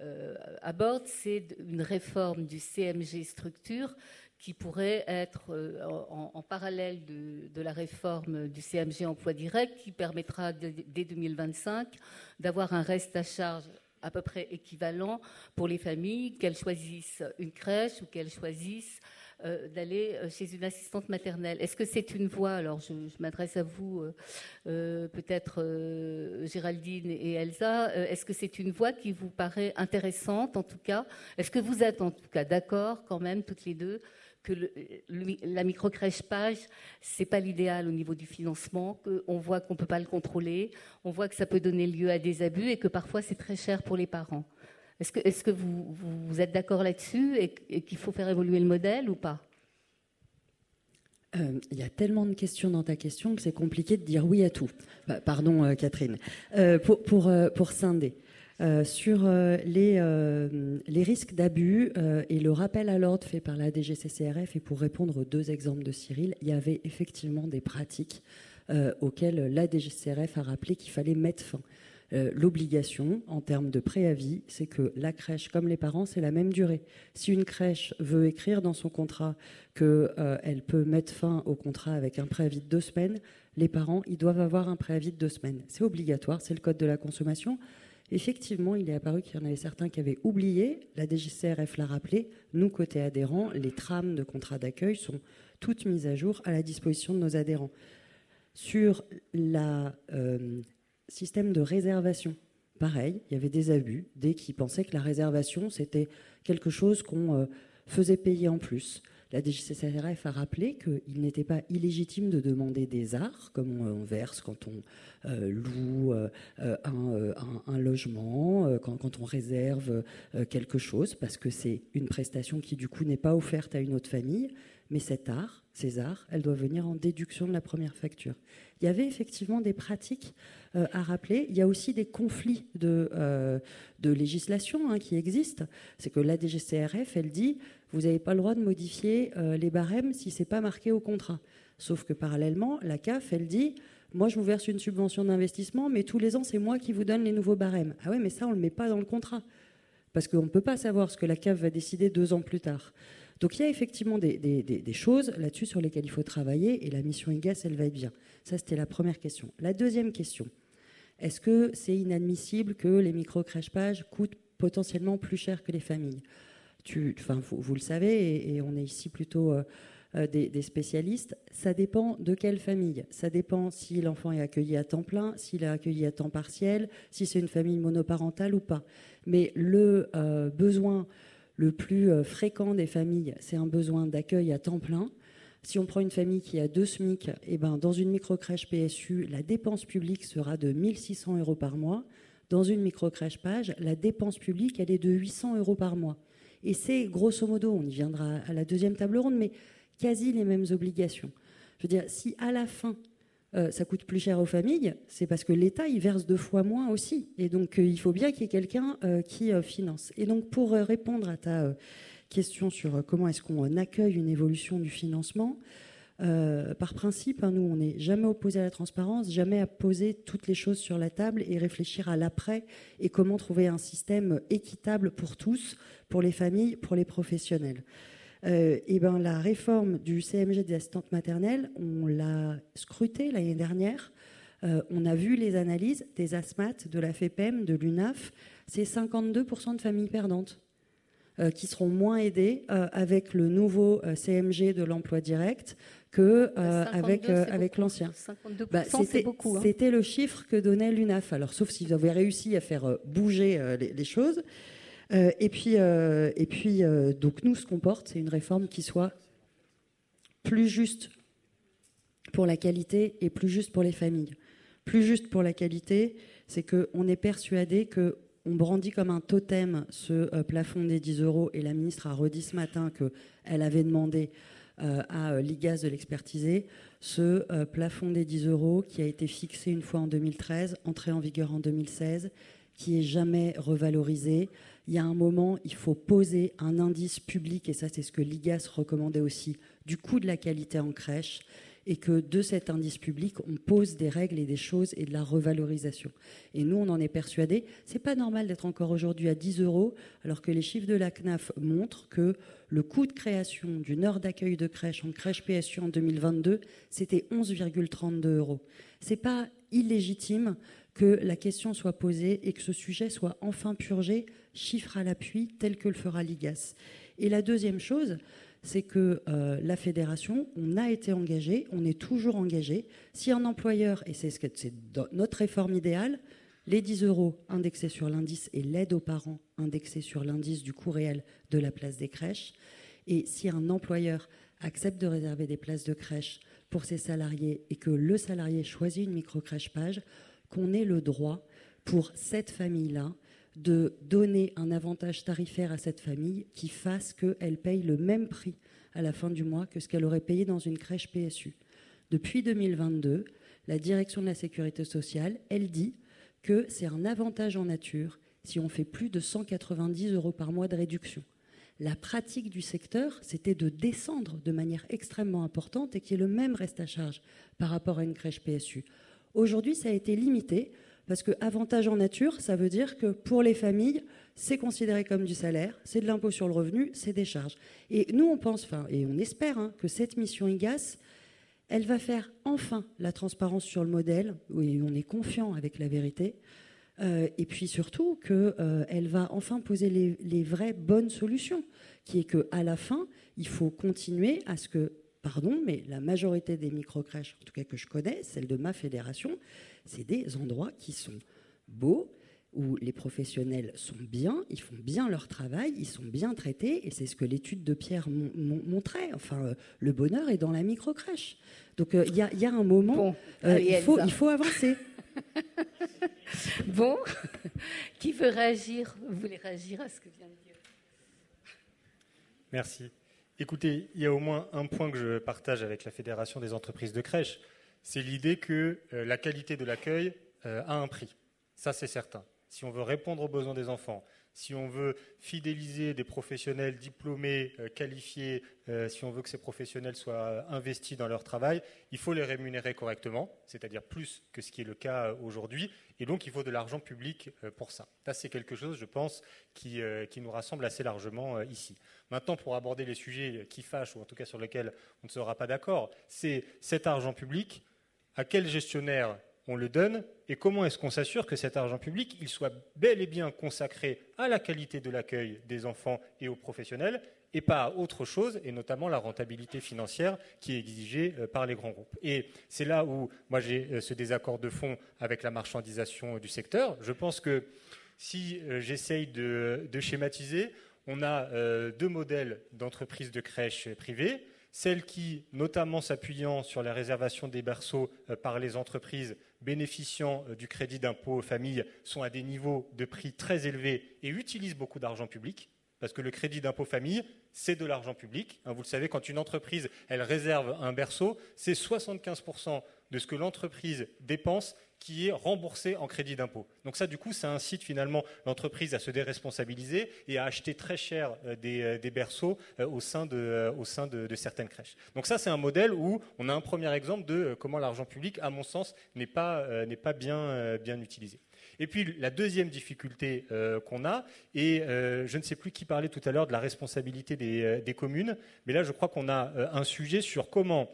euh, aborde, c'est une réforme du CMG structure qui pourrait être euh, en, parallèle de, la réforme du CMG emploi direct, qui permettra dès 2025 d'avoir un reste à charge à peu près équivalent pour les familles, qu'elles choisissent une crèche ou qu'elles choisissent euh, d'aller euh, chez une assistante maternelle. Est-ce que c'est une voie? Alors, je, m'adresse à vous, euh, peut-être Géraldine et Elsa. Est-ce que c'est une voie qui vous paraît intéressante, en tout cas? Est-ce que vous êtes, en tout cas, d'accord, quand même, toutes les deux, que la microcrèche page, c'est pas l'idéal au niveau du financement, qu'on voit qu'on peut pas le contrôler, on voit que ça peut donner lieu à des abus et que parfois c'est très cher pour les parents? Est-ce que, vous, êtes d'accord là-dessus et, qu'il faut faire évoluer le modèle ou pas? Euh, il y a tellement de questions dans ta question que c'est compliqué de dire oui à tout. Bah, pardon, euh, Catherine. Euh, pour, scinder, sur les, risques d'abus et le rappel à l'ordre fait par la DGCCRF, et pour répondre aux deux exemples de Cyril, il y avait effectivement des pratiques auxquelles la DGCCRF a rappelé qu'il fallait mettre fin. Euh, l'obligation en termes de préavis, c'est que la crèche, comme les parents, c'est la même durée. Si une crèche veut écrire dans son contrat qu'elle euh, peut mettre fin au contrat avec un préavis de deux semaines, les parents, ils doivent avoir un préavis de deux semaines. C'est obligatoire, c'est le code de la consommation. Effectivement, il est apparu qu'il y en avait certains qui avaient oublié. La DGCRF l'a rappelé. Nous, côté adhérents, les trames de contrat d'accueil sont toutes mises à jour à la disposition de nos adhérents. Sur la euh, système de réservation. Pareil, il y avait des abus, dès qui pensaient que la réservation, c'était quelque chose qu'on euh, faisait payer en plus. la DGCCRF a rappelé qu'il n'était pas illégitime de demander des arts, comme on, verse quand on euh, loue euh, un, logement, quand, on réserve quelque chose, parce que c'est une prestation qui du coup n'est pas offerte à une autre famille, mais cet art, ces arts, elles doivent venir en déduction de la première facture. Il y avait effectivement des pratiques euh, à rappeler. Il y a aussi des conflits de, euh, de législation hein, qui existent. C'est que la DGCRF, elle dit, vous n'avez pas le droit de modifier euh, les barèmes si ce n'est pas marqué au contrat. Sauf que parallèlement, la CAF, elle dit, moi je vous verse une subvention d'investissement, mais tous les ans, c'est moi qui vous donne les nouveaux barèmes. Ah ouais, mais ça, on ne le met pas dans le contrat. Parce qu'on ne peut pas savoir ce que la CAF va décider deux ans plus tard. Donc il y a effectivement des, choses là-dessus sur lesquelles il faut travailler et la mission IGAS, elle va être bien. Ça, c'était la première question. La deuxième question, est-ce que c'est inadmissible que les micro-crèches-pages coûtent potentiellement plus cher que les familles? Enfin, vous, le savez, et, on est ici plutôt euh, euh, des, spécialistes. Ça dépend de quelle famille. Ça dépend si l'enfant est accueilli à temps plein, s'il est accueilli à temps partiel, si c'est une famille monoparentale ou pas. Mais le euh, besoin le plus euh, fréquent des familles, c'est un besoin d'accueil à temps plein. Si on prend une famille qui a deux SMIC, eh ben, dans une microcrèche PSU, la dépense publique sera de 1600 euros par mois. Dans une microcrèche page, la dépense publique, elle est de 800 euros par mois. Et c'est grosso modo, on y viendra à la deuxième table ronde, mais quasi les mêmes obligations. Je veux dire, si à la fin, euh, ça coûte plus cher aux familles, c'est parce que l'État y verse deux fois moins aussi. Et donc euh, il faut bien qu'il y ait quelqu'un euh, qui finance. Et donc pour répondre à ta question sur comment est-ce qu'on accueille une évolution du financement, par principe, hein, nous, on n'est jamais opposé à la transparence, jamais à poser toutes les choses sur la table et réfléchir à l'après et comment trouver un système équitable pour tous, pour les familles, pour les professionnels. Euh, et ben, la réforme du CMG des assistantes maternelles, on l'a scruté l'année dernière. Euh, on a vu les analyses des ASMAT, de la FEPEM, de l'UNAF. C'est 52% de familles perdantes euh, qui seront moins aidées avec le nouveau CMG de l'emploi direct que avec, avec l'ancien. 52%, bah. Hein. C'était le chiffre que donnait l'UNAF. Alors, sauf si vous avez réussi à faire bouger les, choses. Euh, et puis, euh, et puis euh, donc nous, ce qu'on porte, c'est une réforme qui soit plus juste pour la qualité et plus juste pour les familles. Plus juste pour la qualité, c'est qu'on est persuadé que on brandit comme un totem ce plafond des 10 euros et la ministre a redit ce matin qu'elle avait demandé à l'IGAS de l'expertiser. Ce plafond des 10 euros qui a été fixé une fois en 2013, entré en vigueur en 2016, qui est jamais revalorisé, il y a un moment, il faut poser un indice public, et ça c'est ce que l'IGAS recommandait aussi, du coût de la qualité en crèche, et que de cet indice public, on pose des règles et des choses et de la revalorisation. Et nous, on en est persuadés. C'est pas normal d'être encore aujourd'hui à 10 euros, alors que les chiffres de la CNAF montrent que le coût de création d'une heure d'accueil de crèche en crèche PSU en 2022, c'était 11,32 euros. C'est pas illégitime que la question soit posée et que ce sujet soit enfin purgé, chiffre à l'appui, tel que le fera l'IGAS. Et la deuxième chose, c'est que euh, la fédération, on a été engagé, on est toujours engagé. Si un employeur, et c'est notre réforme idéale, les 10 euros indexés sur l'indice et l'aide aux parents indexée sur l'indice du coût réel de la place des crèches, et si un employeur accepte de réserver des places de crèche pour ses salariés et que le salarié choisit une micro-crèche page, qu'on ait le droit pour cette famille-là de donner un avantage tarifaire à cette famille qui fasse qu'elle paye le même prix à la fin du mois que ce qu'elle aurait payé dans une crèche PSU. Depuis 2022, la direction de la sécurité sociale, elle dit que c'est un avantage en nature si on fait plus de 190 euros par mois de réduction. La pratique du secteur, c'était de descendre de manière extrêmement importante et qu'il y ait le même reste à charge par rapport à une crèche PSU. Aujourd'hui, ça a été limité parce que avantage en nature, ça veut dire que pour les familles, c'est considéré comme du salaire, c'est de l'impôt sur le revenu, c'est des charges. Et nous, on pense, enfin, et on espère hein, que cette mission IGAS, elle va faire enfin la transparence sur le modèle, oui, on est confiant avec la vérité, euh, et puis surtout qu'elle euh, va enfin poser les, les, vraies bonnes solutions, qui est qu'à la fin, il faut continuer à ce que pardon, mais la majorité des micro-crèches, en tout cas que je connais, celles de ma fédération, c'est des endroits qui sont beaux, où les professionnels sont bien, ils font bien leur travail, ils sont bien traités, et c'est ce que l'étude de Pierre montrait. Enfin, euh, le bonheur est dans la microcrèche. Donc il y, a un moment, il, faut, il faut avancer. *laughs* bon, *laughs* qui veut réagir? Vous voulez réagir à ce que vient de dire? Merci. Écoutez, il y a au moins un point que je partage avec la Fédération des entreprises de crèche, c'est l'idée que euh, la qualité de l'accueil euh, a un prix. Ça, c'est certain. Si on veut répondre aux besoins des enfants, si on veut fidéliser des professionnels diplômés, euh, qualifiés, si on veut que ces professionnels soient investis dans leur travail, il faut les rémunérer correctement, c'est-à-dire plus que ce qui est le cas aujourd'hui, et donc il faut de l'argent public pour ça. Ça, c'est quelque chose, je pense, qui, qui, nous rassemble assez largement ici. Maintenant, pour aborder les sujets qui fâchent, ou en tout cas sur lesquels on ne sera pas d'accord, c'est cet argent public, à quel gestionnaire on le donne et comment est-ce qu'on s'assure que cet argent public il soit bel et bien consacré à la qualité de l'accueil des enfants et aux professionnels et pas à autre chose, et notamment la rentabilité financière qui est exigée euh, par les grands groupes. Et c'est là où moi j'ai euh, ce désaccord de fond avec la marchandisation du secteur. Je pense que si euh, j'essaye de, schématiser, on a deux modèles d'entreprises de crèches privées celles qui, notamment s'appuyant sur la réservation des berceaux euh, par les entreprises bénéficiant euh, du crédit d'impôt aux familles, sont à des niveaux de prix très élevés et utilisent beaucoup d'argent public, parce que le crédit d'impôt famille, c'est de l'argent public. Hein, vous le savez, quand une entreprise, elle réserve un berceau, c'est 75% de ce que l'entreprise dépense qui est remboursé en crédit d'impôt. Donc ça, du coup, ça incite finalement l'entreprise à se déresponsabiliser et à acheter très cher euh, euh, des, berceaux euh, au sein, de, certaines crèches. Donc ça, c'est un modèle où on a un premier exemple de comment l'argent public, à mon sens, n'est pas, bien, utilisé. Et puis la deuxième difficulté qu'on a, et je ne sais plus qui parlait tout à l'heure de la responsabilité des, des, communes, mais là je crois qu'on a un sujet sur comment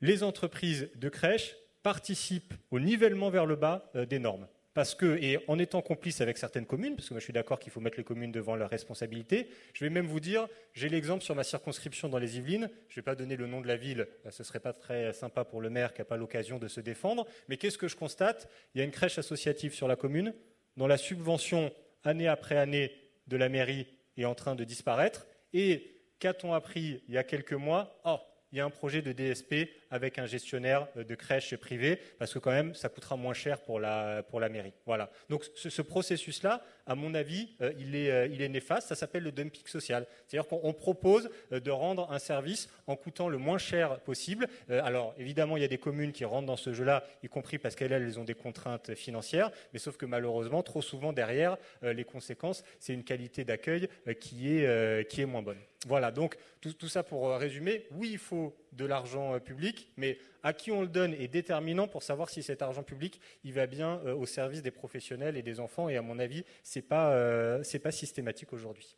les entreprises de crèches participe au nivellement vers le bas euh, des normes. Parce que, et en étant complice avec certaines communes, parce que moi je suis d'accord qu'il faut mettre les communes devant leurs responsabilités, je vais même vous dire, j'ai l'exemple sur ma circonscription dans les Yvelines, je ne vais pas donner le nom de la ville, euh, ce ne serait pas très sympa pour le maire qui n'a pas l'occasion de se défendre, mais qu'est-ce que je constate? Il y a une crèche associative sur la commune, dont la subvention, année après année, de la mairie est en train de disparaître, et qu'a-t-on appris il y a quelques mois? Oh, il y a un projet de DSP avec un gestionnaire euh, de crèche privée, parce que quand même, ça coûtera moins cher pour la, pour la mairie. Voilà. Donc ce, processus-là, à mon avis, euh, il, est, euh, il est néfaste. Ça s'appelle le dumping social. C'est-à-dire qu'on propose de rendre un service en coûtant le moins cher possible. alors évidemment, il y a des communes qui rentrent dans ce jeu-là, y compris parce qu'elles elles ont des contraintes financières, mais sauf que malheureusement, trop souvent derrière, les conséquences, c'est une qualité d'accueil qui, est, qui est moins bonne. Voilà, donc tout, tout, ça pour résumer, oui, il faut de l'argent public, mais à qui on le donne est déterminant pour savoir si cet argent public va bien euh, au service des professionnels et des enfants. Et à mon avis, c'est pas euh, pas systématique aujourd'hui.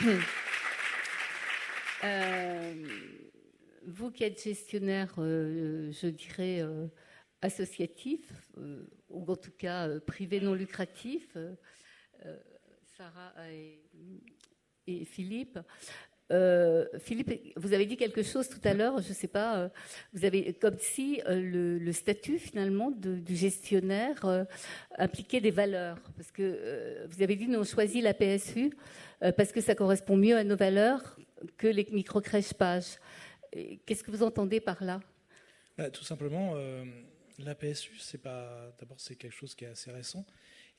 *coughs* Euh, vous qui êtes gestionnaire, je dirais, associatif, ou en tout cas privé non lucratif, Sarah et Philippe. Euh, Philippe, vous avez dit quelque chose tout à l'heure, je ne sais pas, euh, vous avez comme si euh, le, statut finalement du gestionnaire impliquait des valeurs, parce que vous avez dit nous on choisit la PSU parce que ça correspond mieux à nos valeurs que les micro-crèches pages. Qu'est-ce que vous entendez par là? Bah, Tout simplement, la PSU, c'est pas d'abord c'est quelque chose qui est assez récent,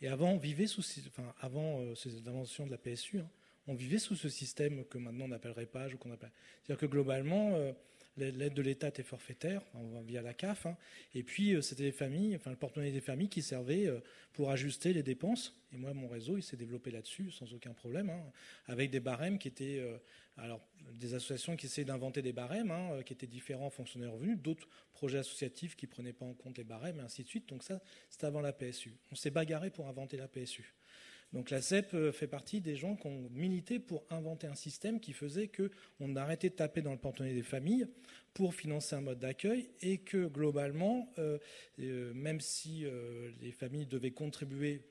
et avant on vivait sous, enfin avant ces inventions de la PSU. Hein, on vivait sous ce système que maintenant on appellerait page ou qu'on appelle. C'est-à-dire que globalement, euh, l'aide de l'État était forfaitaire, via la CAF, hein. et puis euh, c'était les familles, enfin le porte-monnaie des familles qui servait euh, pour ajuster les dépenses. Et moi, mon réseau, il s'est développé là-dessus sans aucun problème, hein, avec des barèmes qui étaient, alors des associations qui essayaient d'inventer des barèmes, hein, qui étaient différents en fonction des revenus, d'autres projets associatifs qui prenaient pas en compte les barèmes, et ainsi de suite. Donc ça, c'était avant la PSU. On s'est bagarré pour inventer la PSU. Donc la CEP euh, fait partie des gens qui ont milité pour inventer un système qui faisait qu'on arrêtait de taper dans le porte-monnaie des familles pour financer un mode d'accueil et que globalement, euh, euh, même si les familles devaient contribuer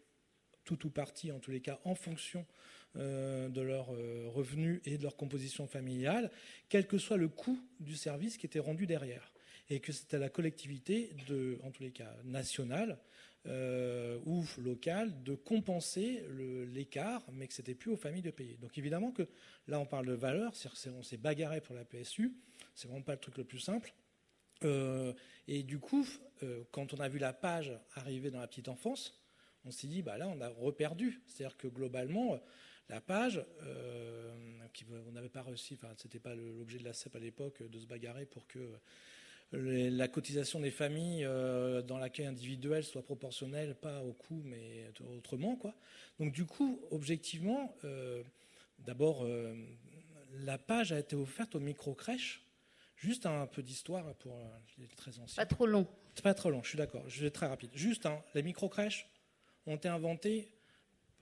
tout ou partie, en tous les cas, en fonction de leurs revenus et de leur composition familiale, quel que soit le coût du service qui était rendu derrière. et que c'était à la collectivité, de, en tous les cas nationale euh, ou locale, de compenser l'écart, mais que c'était plus aux familles de payer. Donc évidemment que là on parle de valeur, on s'est bagarré pour la PSU, c'est vraiment pas le truc le plus simple. Euh, et du coup, euh, quand on a vu la page arriver dans la petite enfance, on s'est dit, bah là, on a reperdu. C'est-à-dire que globalement, la page, euh, on n'avait pas réussi, enfin, c'était pas l'objet de la CEP à l'époque de se bagarrer pour que la cotisation des familles dans l'accueil individuel soit proportionnelle, pas au coût, mais autrement, quoi. Donc, du coup, objectivement, d'abord, la page a été offerte aux micro-crèches Juste un peu d'histoire pour les très anciens. Pas trop long. Pas trop long, je suis d'accord. Je vais très rapide. Juste, hein, les micro-crèches ont été inventées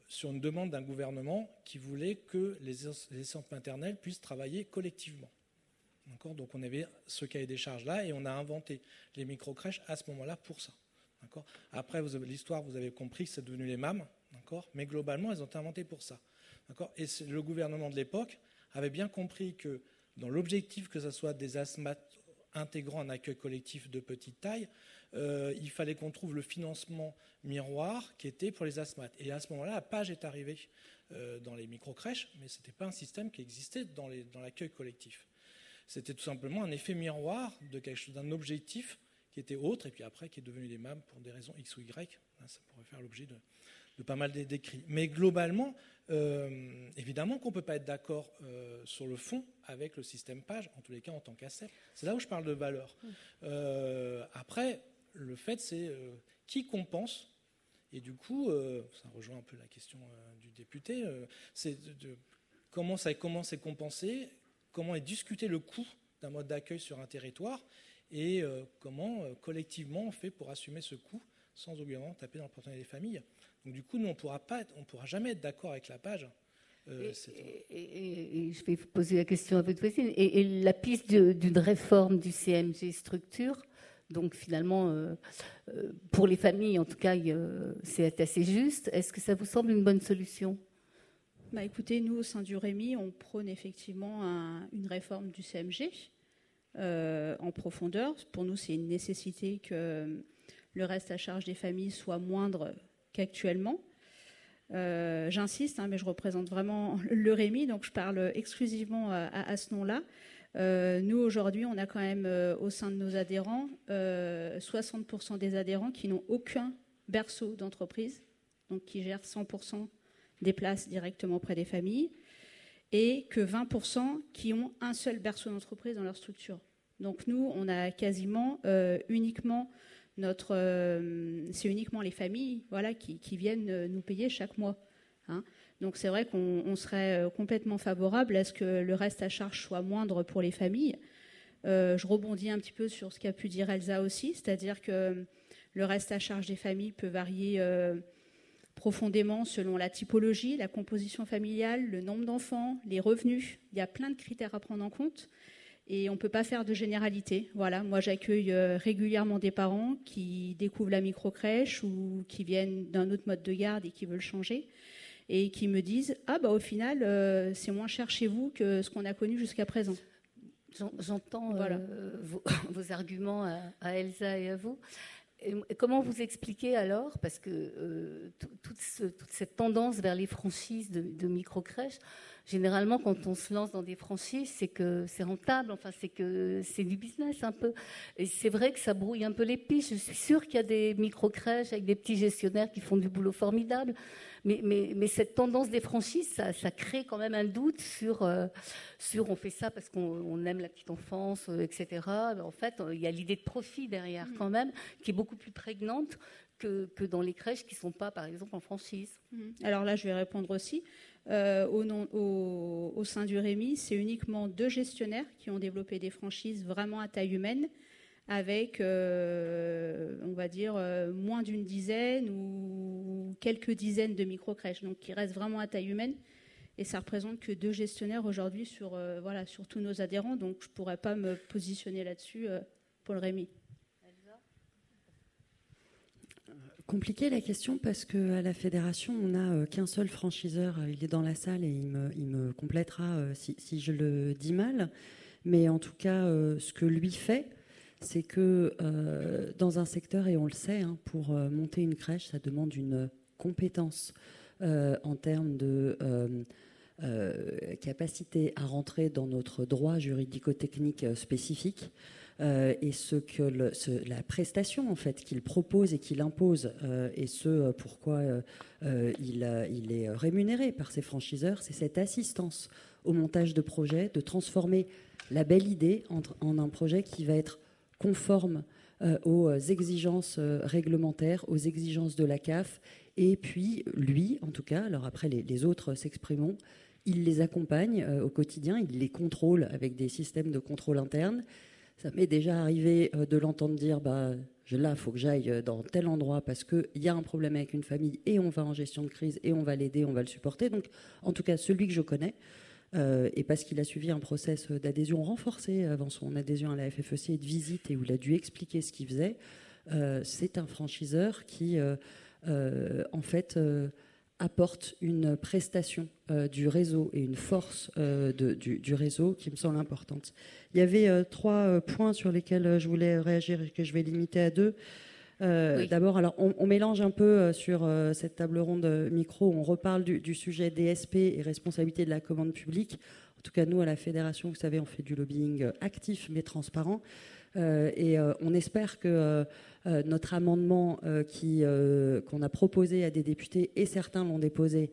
sur une demande d'un gouvernement qui voulait que les, centres maternels puissent travailler collectivement. Donc on avait ce cahier des charges-là et on a inventé les micro-crèches à ce moment-là pour ça. Après, l'histoire, vous avez compris que c'est devenu les MAM, mais globalement, elles ont été inventées pour ça. Et le gouvernement de l'époque avait bien compris que dans l'objectif que ce soit des asthmates intégrant un accueil collectif de petite taille, euh, il fallait qu'on trouve le financement miroir qui était pour les asthmates. Et à ce moment-là, la page est arrivée euh, dans les micro-crèches, mais ce n'était pas un système qui existait dans l'accueil collectif. C'était tout simplement un effet miroir d'un objectif qui était autre, et puis après qui est devenu des MAM pour des raisons X ou Y. Ça pourrait faire l'objet de, de pas mal d'écrits. Mais globalement, euh, évidemment qu'on ne peut pas être d'accord euh, sur le fond avec le système page, en tous les cas en tant qu'asset. C'est là où je parle de valeur. Euh, après, le fait, c'est qui compense et du coup, ça rejoint un peu la question du député, c'est de, comment ça comment c'est compensé, comment est discuté le coût d'un mode d'accueil sur un territoire et comment collectivement on fait pour assumer ce coût sans obligatoirement taper dans le portefeuille des familles. Donc du coup, nous, on ne pourra jamais être d'accord avec la page. Euh, et, je vais vous poser la question à votre voisine. Et, la piste d'une réforme du CMG structure, donc finalement, euh, euh, pour les familles, en tout cas, c'est assez juste. Est-ce que ça vous semble une bonne solution? Bah, Écoutez, nous, au sein du Rémi, on prône effectivement une réforme du CMG en profondeur. Pour nous, c'est une nécessité que le reste à charge des familles soit moindre qu'actuellement. Euh, j'insiste, hein, mais je représente vraiment le Rémi, donc je parle exclusivement à, ce nom-là. Euh, nous, aujourd'hui, on a quand même euh, au sein de nos adhérents 60% des adhérents qui n'ont aucun berceau d'entreprise, donc qui gèrent 100% des places directement auprès des familles, et que 20% qui ont un seul berceau d'entreprise dans leur structure. Donc nous, on a quasiment uniquement notre, euh, c'est uniquement les familles voilà, qui, viennent euh, nous payer chaque mois. Hein. Donc c'est vrai qu'on serait euh, complètement favorable à ce que le reste à charge soit moindre pour les familles. je rebondis un petit peu sur ce qu'a pu dire Elsa aussi, c'est-à-dire que le reste à charge des familles peut varier profondément selon la typologie, la composition familiale, le nombre d'enfants, les revenus. Il y a plein de critères à prendre en compte. Et on ne peut pas faire de généralité. Voilà, moi j'accueille euh, régulièrement des parents qui découvrent la micro-crèche ou qui viennent d'un autre mode de garde et qui veulent changer et qui me disent Ah, bah au final, euh, c'est moins cher chez vous que ce qu'on a connu jusqu'à présent. J'entends euh, vos, *laughs* arguments à, Elsa et à vous. Comment vous expliquez alors, parce que toute, cette tendance vers les franchises de, de micro-crèches, généralement, quand on se lance dans des franchises, c'est que c'est rentable, enfin, c'est que c'est du business un peu. Et c'est vrai que ça brouille un peu les pistes. Je suis sûre qu'il y a des micro-crèches avec des petits gestionnaires qui font du boulot formidable. Mais, mais, mais cette tendance des franchises, ça, ça, crée quand même un doute sur, euh, sur on fait ça parce qu'on aime la petite enfance, euh, etc. En fait, il y a l'idée de profit derrière mmh. quand même, qui est beaucoup plus prégnante que, que, dans les crèches qui ne sont pas, par exemple, en franchise. Mmh. Alors là, je vais répondre aussi. Euh, au, sein du Rémi, c'est uniquement deux gestionnaires qui ont développé des franchises vraiment à taille humaine, avec, euh, on va dire, euh, moins d'une dizaine ou quelques dizaines de micro-crèches, donc qui restent vraiment à taille humaine. Et ça représente que deux gestionnaires aujourd'hui sur, voilà, sur tous nos adhérents, donc je ne pourrais pas me positionner là-dessus pour le Rémi. compliqué la question parce qu'à la fédération, on n'a euh, qu'un seul franchiseur. Il est dans la salle et il me, complétera euh, si, je le dis mal. Mais en tout cas, euh, ce que lui fait, c'est que dans un secteur, et on le sait, hein, pour monter une crèche, ça demande une compétence en termes de capacité à rentrer dans notre droit juridico-technique spécifique. Euh, et ce que la prestation en fait qu'il propose et qu'il impose euh, et ce pourquoi euh, il, est rémunéré par ses franchiseurs, c'est cette assistance au montage de projets, de transformer la belle idée en un projet qui va être conforme aux exigences réglementaires, aux exigences de la CAF. Et puis, lui, en tout cas, alors après les, autres s'exprimeront, il les accompagne au quotidien, il les contrôle avec des systèmes de contrôle interne. Ça m'est déjà arrivé euh, de l'entendre dire bah, là, il faut que j'aille euh, dans tel endroit parce qu'il y a un problème avec une famille et on va en gestion de crise et on va l'aider, on va le supporter. Donc, en tout cas, celui que je connais, euh, et parce qu'il a suivi un process d'adhésion renforcé avant son adhésion à la FFEC et de visite et où il a dû expliquer ce qu'il faisait, c'est un franchiseur qui, en fait, apporte une prestation euh, du réseau et une force euh, du, réseau qui me semble importante. Il y avait euh, trois points sur lesquels je voulais réagir et que je vais limiter à deux. D'abord, alors on, mélange un peu sur cette table ronde micro, on reparle du, sujet DSP et responsabilité de la commande publique. En tout cas, nous, à la fédération, vous savez, on fait du lobbying actif mais transparent. et on espère que euh, notre amendement euh, euh, qu'on a proposé à des députés, et certains l'ont déposé,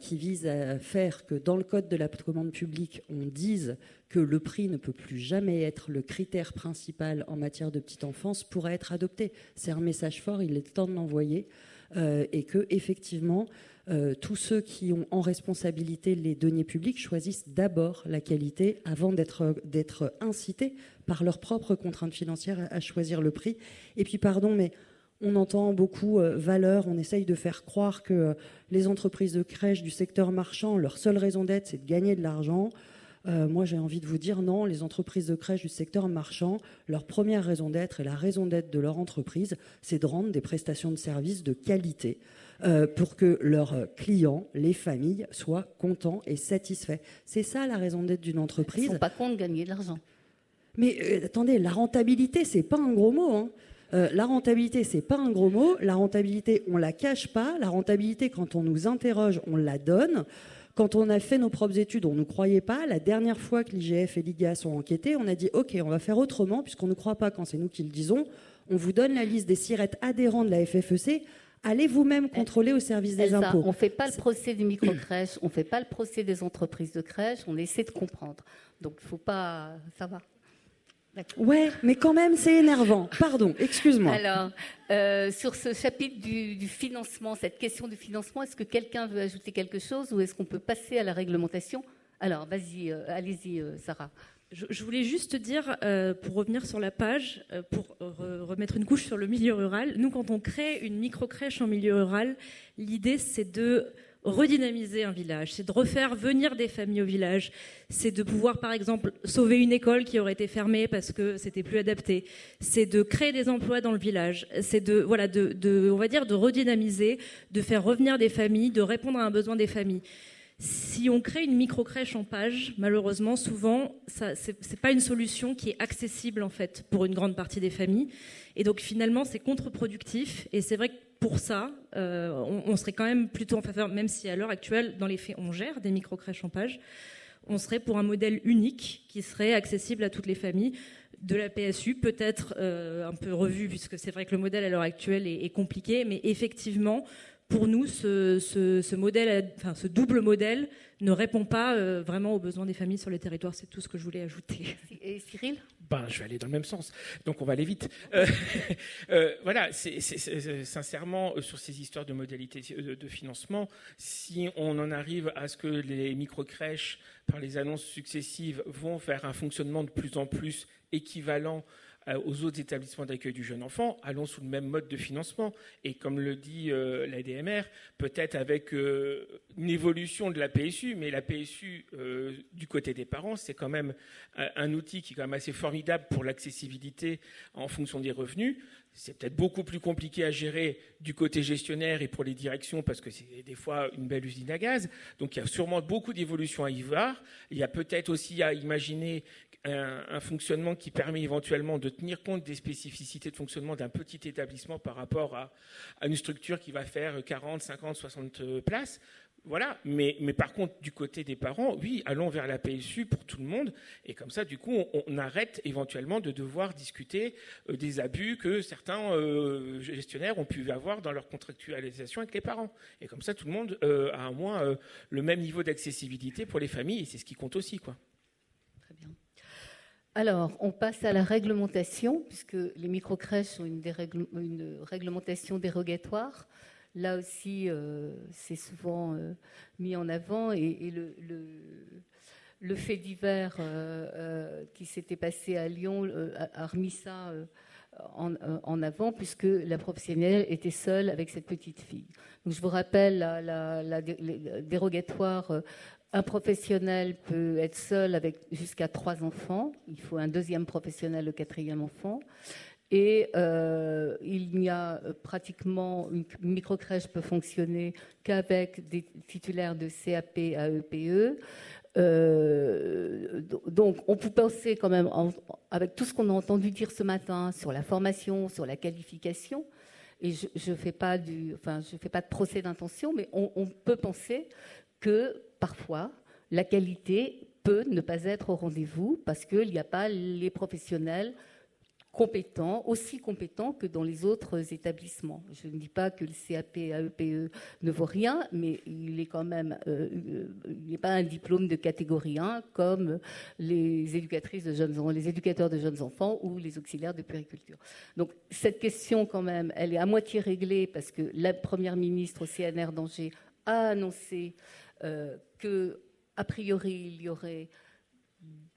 qui vise à faire que dans le code de la commande publique, on dise que le prix ne peut plus jamais être le critère principal en matière de petite enfance, pourrait être adopté. C'est un message fort, il est temps de l'envoyer, et que effectivement, tous ceux qui ont en responsabilité les deniers publics choisissent d'abord la qualité avant d'être incités par leurs propres contraintes financières à choisir le prix. Et puis, pardon, mais on entend beaucoup euh, valeur, on essaye de faire croire que euh, les entreprises de crèche du secteur marchand, leur seule raison d'être, c'est de gagner de l'argent. Euh, moi, j'ai envie de vous dire non, les entreprises de crèche du secteur marchand, leur première raison d'être et la raison d'être de leur entreprise, c'est de rendre des prestations de services de qualité pour que leurs clients, les familles, soient contents et satisfaits. C'est ça la raison d'être d'une entreprise. Ils ne sont pas contre de gagner de l'argent. Mais euh, attendez, la rentabilité, c'est pas un gros mot. Hein. Euh, la rentabilité, c'est pas un gros mot. La rentabilité, on la cache pas. La rentabilité, quand on nous interroge, on la donne. Quand on a fait nos propres études, on ne nous croyait pas. La dernière fois que l'IGF et l'IGA sont enquêtés, on a dit OK, on va faire autrement, puisqu'on ne croit pas quand c'est nous qui le disons. On vous donne la liste des sirettes adhérents de la FFEC. Allez vous-même contrôler au service des impôts. On ne fait pas le procès des micro-crèches, on ne fait pas le procès des entreprises de crèches, on essaie de comprendre. Donc il ne faut pas. Ça va. Ouais, mais quand même, c'est énervant. Pardon, excuse-moi. Alors, euh, sur ce chapitre du, financement, cette question du financement, est-ce que quelqu'un veut ajouter quelque chose ou est-ce qu'on peut passer à la réglementation? Alors, vas-y, euh, allez-y, euh, Sarah. Je, voulais juste dire, pour revenir sur la page, pour remettre une couche sur le milieu rural, nous, quand on crée une micro-crèche en milieu rural, l'idée, c'est de redynamiser un village, c'est de refaire venir des familles au village, c'est de pouvoir par exemple sauver une école qui aurait été fermée parce que c'était plus adapté, c'est de créer des emplois dans le village, c'est de voilà on va dire de redynamiser, de faire revenir des familles, de répondre à un besoin des familles. Si on crée une micro crèche en page, malheureusement, souvent, ça c'est pas une solution qui est accessible en fait pour une grande partie des familles, et donc finalement c'est contre-productif. Et c'est vrai que pour ça, euh, on, serait quand même plutôt en faveur, même si à l'heure actuelle, dans les faits, on gère des micro-crèches en page, on serait pour un modèle unique qui serait accessible à toutes les familles. De la PSU, peut-être euh, un peu revu, puisque c'est vrai que le modèle à l'heure actuelle est, compliqué, mais effectivement, pour nous, ce, modèle, enfin, ce double modèle ne répond pas euh, vraiment aux besoins des familles sur les territoires. C'est tout ce que je voulais ajouter. Et Cyril? Ben, je vais aller dans le même sens. Donc on va aller vite. Euh, *laughs* euh, voilà, c'est, sincèrement, sur ces histoires de modalités de, financement, si on en arrive à ce que les micro-crèches, par les annonces successives, vont faire un fonctionnement de plus en plus équivalent euh, aux autres établissements d'accueil du jeune enfant, allons sous le même mode de financement. Et comme le dit euh, l'ADMR, peut-être avec euh, une évolution de la PSU, mais la PSU du côté des parents, c'est quand même un outil qui est quand même assez formidable pour l'accessibilité en fonction des revenus. c'est peut-être beaucoup plus compliqué à gérer du côté gestionnaire et pour les directions parce que c'est des fois une belle usine à gaz. Donc il y a sûrement beaucoup d'évolutions à y voir. Il y a peut-être aussi à imaginer un, fonctionnement qui permet éventuellement de tenir compte des spécificités de fonctionnement d'un petit établissement par rapport à, une structure qui va faire 40, 50, 60 places. Voilà, mais, par contre, du côté des parents, oui, allons vers la PSU pour tout le monde, et comme ça, du coup, on, arrête éventuellement de devoir discuter euh, des abus que certains euh, gestionnaires ont pu avoir dans leur contractualisation avec les parents. Et comme ça, tout le monde euh, a au moins le même niveau d'accessibilité pour les familles, et c'est ce qui compte aussi. Alors, on passe à la réglementation, puisque les microcrèches une, une réglementation dérogatoire. Là aussi, euh, c'est souvent euh, mis en avant et, le, fait divers euh, qui s'était passé à Lyon a, remis ça en, avant puisque la professionnelle était seule avec cette petite fille. Donc, je vous rappelle la, dérogatoire. Un professionnel peut être seul avec jusqu'à trois enfants. Il faut un deuxième professionnel, le quatrième enfant. Et euh, il n'y a euh, pratiquement une microcrèche peut fonctionner qu'avec des titulaires de CAP à EPE. Euh, donc, on peut penser quand même, avec tout ce qu'on a entendu dire ce matin sur la formation, sur la qualification, et je ne fais pas enfin, fais pas de procès d'intention, mais on peut penser que parfois la qualité peut ne pas être au rendez-vous parce qu'il n'y a pas les professionnels compétent, aussi compétent que dans les autres établissements. Je ne dis pas que le CAP AEPE e ne vaut rien, mais il est quand même, euh, n'est pas un diplôme de catégorie 1 comme les éducatrices de jeunes les éducateurs de jeunes enfants ou les auxiliaires de périculture. Donc cette question quand même, elle est à moitié réglée parce que la première ministre au CNR d'Angers a annoncé euh, que a priori il y aurait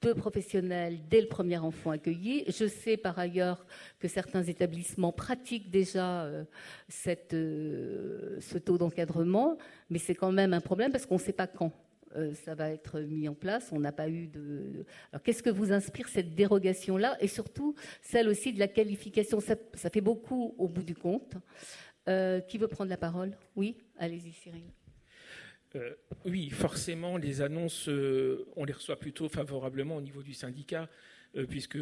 deux professionnels dès le premier enfant accueilli. Je sais par ailleurs que certains établissements pratiquent déjà euh, euh, ce taux d'encadrement, mais c'est quand même un problème parce qu'on ne sait pas quand ça va être mis en place. On n'a pas eu de. Alors, qu'est-ce que vous inspire cette dérogation-là? Et surtout celle aussi de la qualification ça, fait beaucoup au bout du compte. qui veut prendre la parole? Oui, allez-y, Cyril. Euh, oui, forcément, les annonces, euh, on les reçoit plutôt favorablement au niveau du syndicat, euh, puisque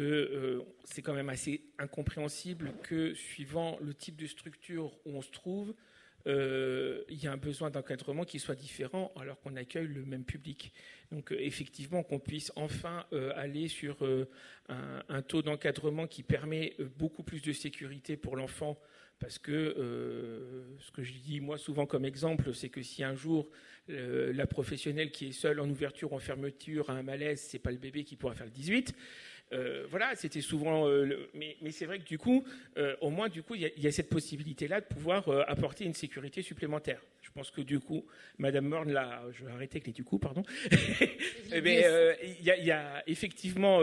c'est quand même assez incompréhensible que, suivant le type de structure où on se trouve, il y a un besoin d'encadrement qui soit différent alors qu'on accueille le même public. Donc effectivement, qu'on puisse enfin aller sur un, un, taux d'encadrement qui permet beaucoup plus de sécurité pour l'enfant parce que euh, ce que je dis moi souvent comme exemple, c'est que si un jour euh, la professionnelle qui est seule en ouverture ou en fermeture a un malaise, c'est pas le bébé qui pourra faire le 18. Euh, voilà, c'était souvent. mais, c'est vrai que du coup, au moins du coup, il y, a cette possibilité-là de pouvoir apporter une sécurité supplémentaire. Je pense que du coup, Madame Morne là, je vais arrêter avec les du coup, pardon. *laughs* mais il y, a effectivement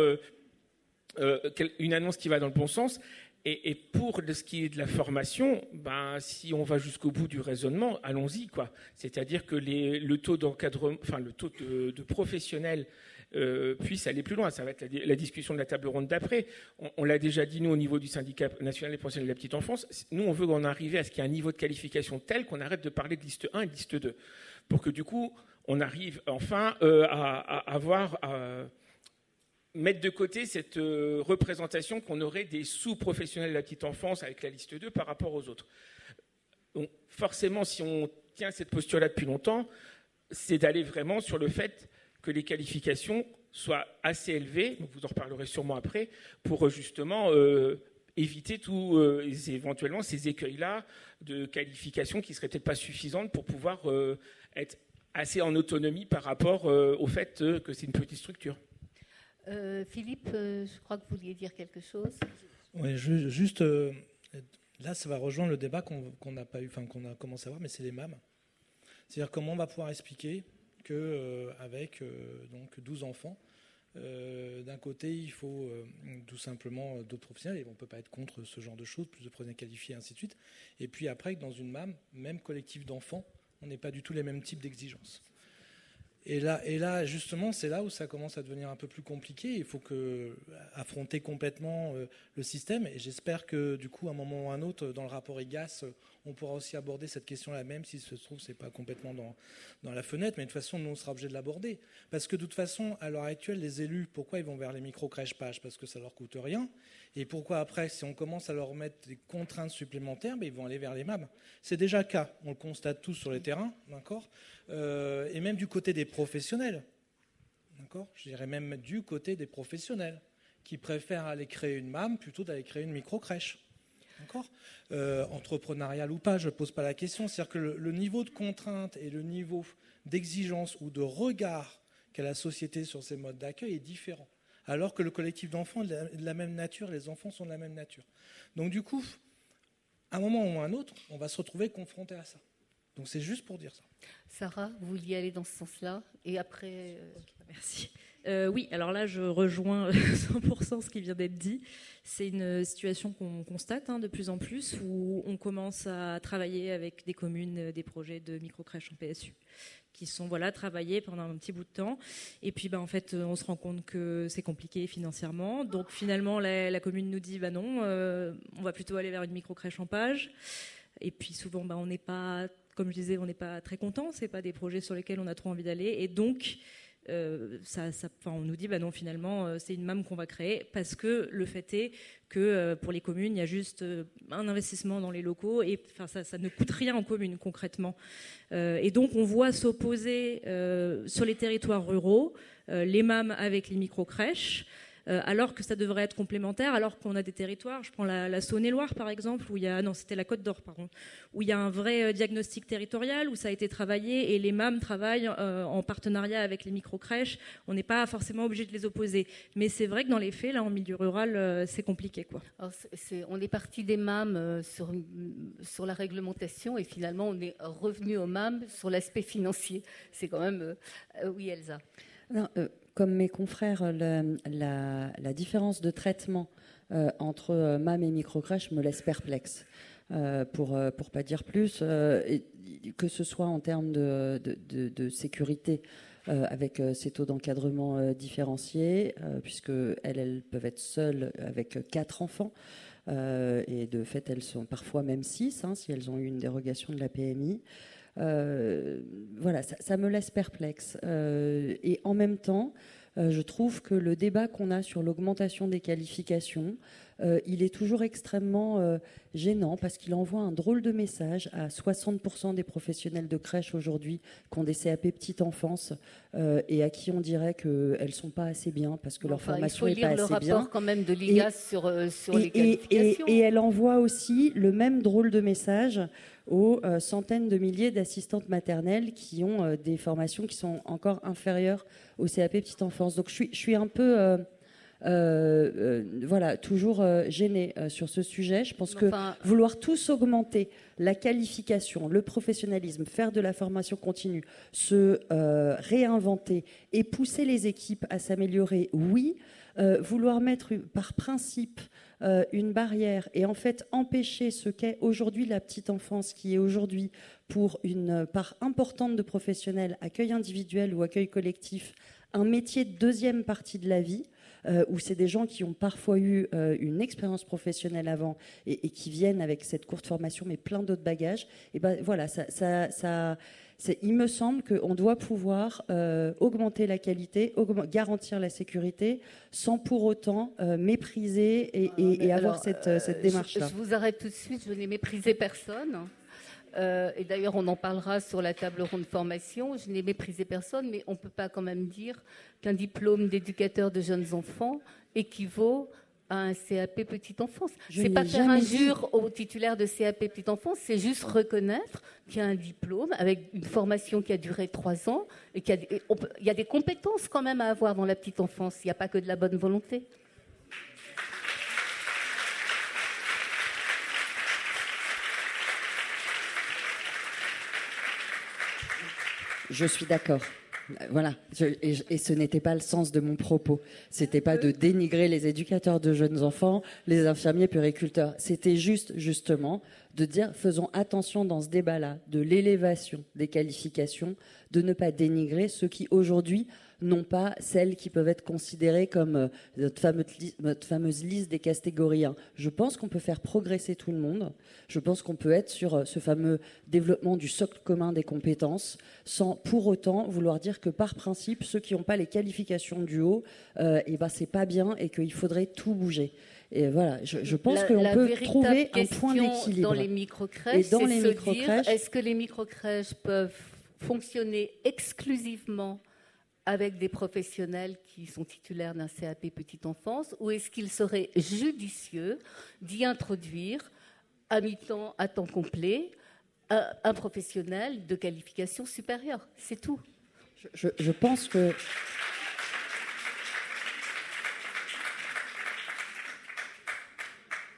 une annonce qui va dans le bon sens. Et, pour ce qui est de la formation, ben, si on va jusqu'au bout du raisonnement, allons-y, quoi. C'est-à-dire que le taux d'encadrement, enfin le taux de, professionnels euh, puisse aller plus loin. Ça va être la, discussion de la table ronde d'après. On, l'a déjà dit nous au niveau du syndicat national des professionnels de la petite enfance. Nous, on veut en arriver à ce qu'il y ait un niveau de qualification tel qu'on arrête de parler de liste 1 et de liste 2, pour que du coup, on arrive enfin euh, à, avoir mettre de côté cette euh, représentation qu'on aurait des sous-professionnels de la petite enfance avec la liste 2 par rapport aux autres. Donc forcément, si on tient cette posture-là depuis longtemps, c'est d'aller vraiment sur le fait que les qualifications soient assez élevées, vous en reparlerez sûrement après, pour euh, justement euh, éviter tout, éventuellement ces écueils-là de qualification qui seraient peut-être pas suffisantes pour pouvoir être assez en autonomie par rapport au fait que c'est une petite structure. Euh, Philippe, euh, je crois que vous vouliez dire quelque chose. Oui, juste euh, là, ça va rejoindre le débat qu'on n'a pas eu, enfin qu'on a commencé à voir, mais c'est les MAM. C'est-à-dire comment on va pouvoir expliquer que avec donc 12 enfants, d'un côté, il faut tout simplement d'autres professionnels, et on ne peut pas être contre ce genre de choses, plus de professionnels qualifiés, ainsi de suite. Et puis après, dans une MAM, même collectif d'enfants, on n'est pas du tout les mêmes types d'exigences. Et là, justement, c'est là où ça commence à devenir un peu plus compliqué. Il faut que, affronter complètement euh, le système. Et j'espère que, du coup, à un moment ou à un autre, dans le rapport IGAS, on pourra aussi aborder cette question-là, même si se trouve c'est pas complètement dans, la fenêtre, mais de toute façon, nous, on sera obligé de l'aborder. Parce que de toute façon, à l'heure actuelle, les élus, pourquoi ils vont vers les micro-crèches pages Parce que ça leur coûte rien. Et pourquoi après, si on commence à leur mettre des contraintes supplémentaires, ben, ils vont aller vers les MAB. C'est déjà le cas, on le constate tous sur les terrains, d'accord? Euh, Et même du côté des professionnels, d'accord? Je dirais même du côté des professionnels, qui préfèrent aller créer une MAM plutôt d'aller créer une micro-crèche. D'accord euh, Entrepreneurial ou pas, je ne pose pas la question. C'est-à-dire que le, niveau de contrainte et le niveau d'exigence ou de regard qu'a la société sur ces modes d'accueil est différent alors que le collectif d'enfants est de la même nature, les enfants sont de la même nature. Donc du coup, à un moment ou à un autre, on va se retrouver confronté à ça. Donc c'est juste pour dire ça. Sarah, vous vouliez aller dans ce sens-là Et après... Euh, Merci. Euh, oui, alors là, je rejoins *laughs* 100% ce qui vient d'être dit. C'est une situation qu'on constate hein, de plus en plus, où on commence à travailler avec des communes, des projets de micro-crèches en PSU qui sont voilà travaillés pendant un petit bout de temps. Et puis, bah, en fait, on se rend compte que c'est compliqué financièrement. Donc, finalement, la, commune nous dit, bah non, euh, on va plutôt aller vers une micro crèche en page. Et puis, souvent, bah, on n'est pas, comme je disais, on n'est pas très content. C'est pas des projets sur lesquels on a trop envie d'aller. Et donc, euh, on nous dit bah non finalement euh, c'est une MAM qu'on va créer parce que le fait est que euh, pour les communes il y a juste un investissement dans les locaux et enfin ça, ça ne coûte rien en commune concrètement. Et donc on voit s'opposer sur les territoires ruraux les MAM avec les micro crèches euh, alors que ça devrait être complémentaire, alors qu'on a des territoires, je prends la, Saône-et-Loire par exemple, où il y a, non c'était la Côte d'Or pardon, où il y a un vrai euh, diagnostic territorial, où ça a été travaillé et les MAM travaillent euh, en partenariat avec les micro-crèches, on n'est pas forcément obligé de les opposer. Mais c'est vrai que dans les faits, là en milieu rural, c'est compliqué. Quoi. on est parti des MAM sur, sur la réglementation et finalement on est revenu aux MAM sur l'aspect financier. C'est quand même... oui Elsa. Non, comme mes confrères, la, différence de traitement euh, entre euh, MAM et microcrèche me laisse perplexe. Euh, pour ne pas dire plus, que ce soit en termes de, sécurité avec ces taux d'encadrement différenciés, puisque elles, peuvent être seules avec quatre enfants. et de fait, elles sont parfois même six, hein, si elles ont eu une dérogation de la PMI. Euh, voilà, ça, me laisse perplexe. Euh, et en même temps, euh, je trouve que le débat qu'on a sur l'augmentation des qualifications, il est toujours extrêmement gênant parce qu'il envoie un drôle de message à 60% des professionnels de crèche aujourd'hui qui ont des CAP petite enfance et à qui on dirait qu'elles ne sont pas assez bien parce que leur formation n'est pas assez bien. Il faut lire le rapport quand même de l'IGAS sur, sur les qualifications. Et, et, elle envoie aussi le même drôle de message aux euh, centaines de milliers d'assistantes maternelles qui ont euh, des formations qui sont encore inférieures au CAP petite enfance. Donc je suis, je suis un peu euh, voilà, toujours gênée sur ce sujet. Je pense que vouloir tous augmenter la qualification, le professionnalisme, faire de la formation continue, se réinventer et pousser les équipes à s'améliorer, oui. vouloir mettre par principe euh, une barrière et en fait empêcher ce qu'est aujourd'hui la petite enfance, qui est aujourd'hui pour une part importante de professionnels, accueil individuel ou accueil collectif, un métier de deuxième partie de la vie. Euh, où c'est des gens qui ont parfois eu euh, une expérience professionnelle avant et, qui viennent avec cette courte formation, mais plein d'autres bagages. Et ben voilà, ça, ça, ça il me semble qu'on doit pouvoir euh, augmenter la qualité, garantir la sécurité, sans pour autant euh, mépriser et, avoir cette, euh, démarche-là. Je, vous arrête tout de suite, je n'ai méprisé personne. Et d'ailleurs, on en parlera sur la table ronde formation. Je n'ai méprisé personne, mais on ne peut pas quand même dire qu'un diplôme d'éducateur de jeunes enfants équivaut un CAP petite enfance. C'est pas faire injure au titulaire de CAP petite enfance, c'est juste reconnaître qu'il y a un diplôme avec une formation qui a duré trois ans et qu'il y, a des compétences quand même à avoir dans la petite enfance. Il n'y a pas que de la bonne volonté. Je suis d'accord. Voilà, et, ce n'était pas le sens de mon propos. C'était pas de dénigrer les éducateurs de jeunes enfants, les infirmiers puriculteurs. C'était juste, justement, de dire faisons attention dans ce débat-là de l'élévation des qualifications, de ne pas dénigrer ceux qui aujourd'hui non pas celles qui peuvent être considérées comme euh, notre fameuse, liste des catégories 1. Je pense qu'on peut faire progresser tout le monde. Je pense qu'on peut être sur euh, ce fameux développement du socle commun des compétences sans pour autant vouloir dire que par principe, ceux qui n'ont pas les qualifications du haut, euh, et eh ben c'est pas bien et qu'il faudrait tout bouger. Et voilà, je, pense qu'on peut trouver un point d'équilibre. Dans les microcrèches, c'est se dire est-ce que les microcrèches peuvent fonctionner exclusivement avec des professionnels qui sont titulaires d'un CAP petite enfance ou est-ce qu'il serait judicieux d'y introduire à mi-temps, à temps complet, un, professionnel de qualification supérieure? C'est tout. Je, pense que.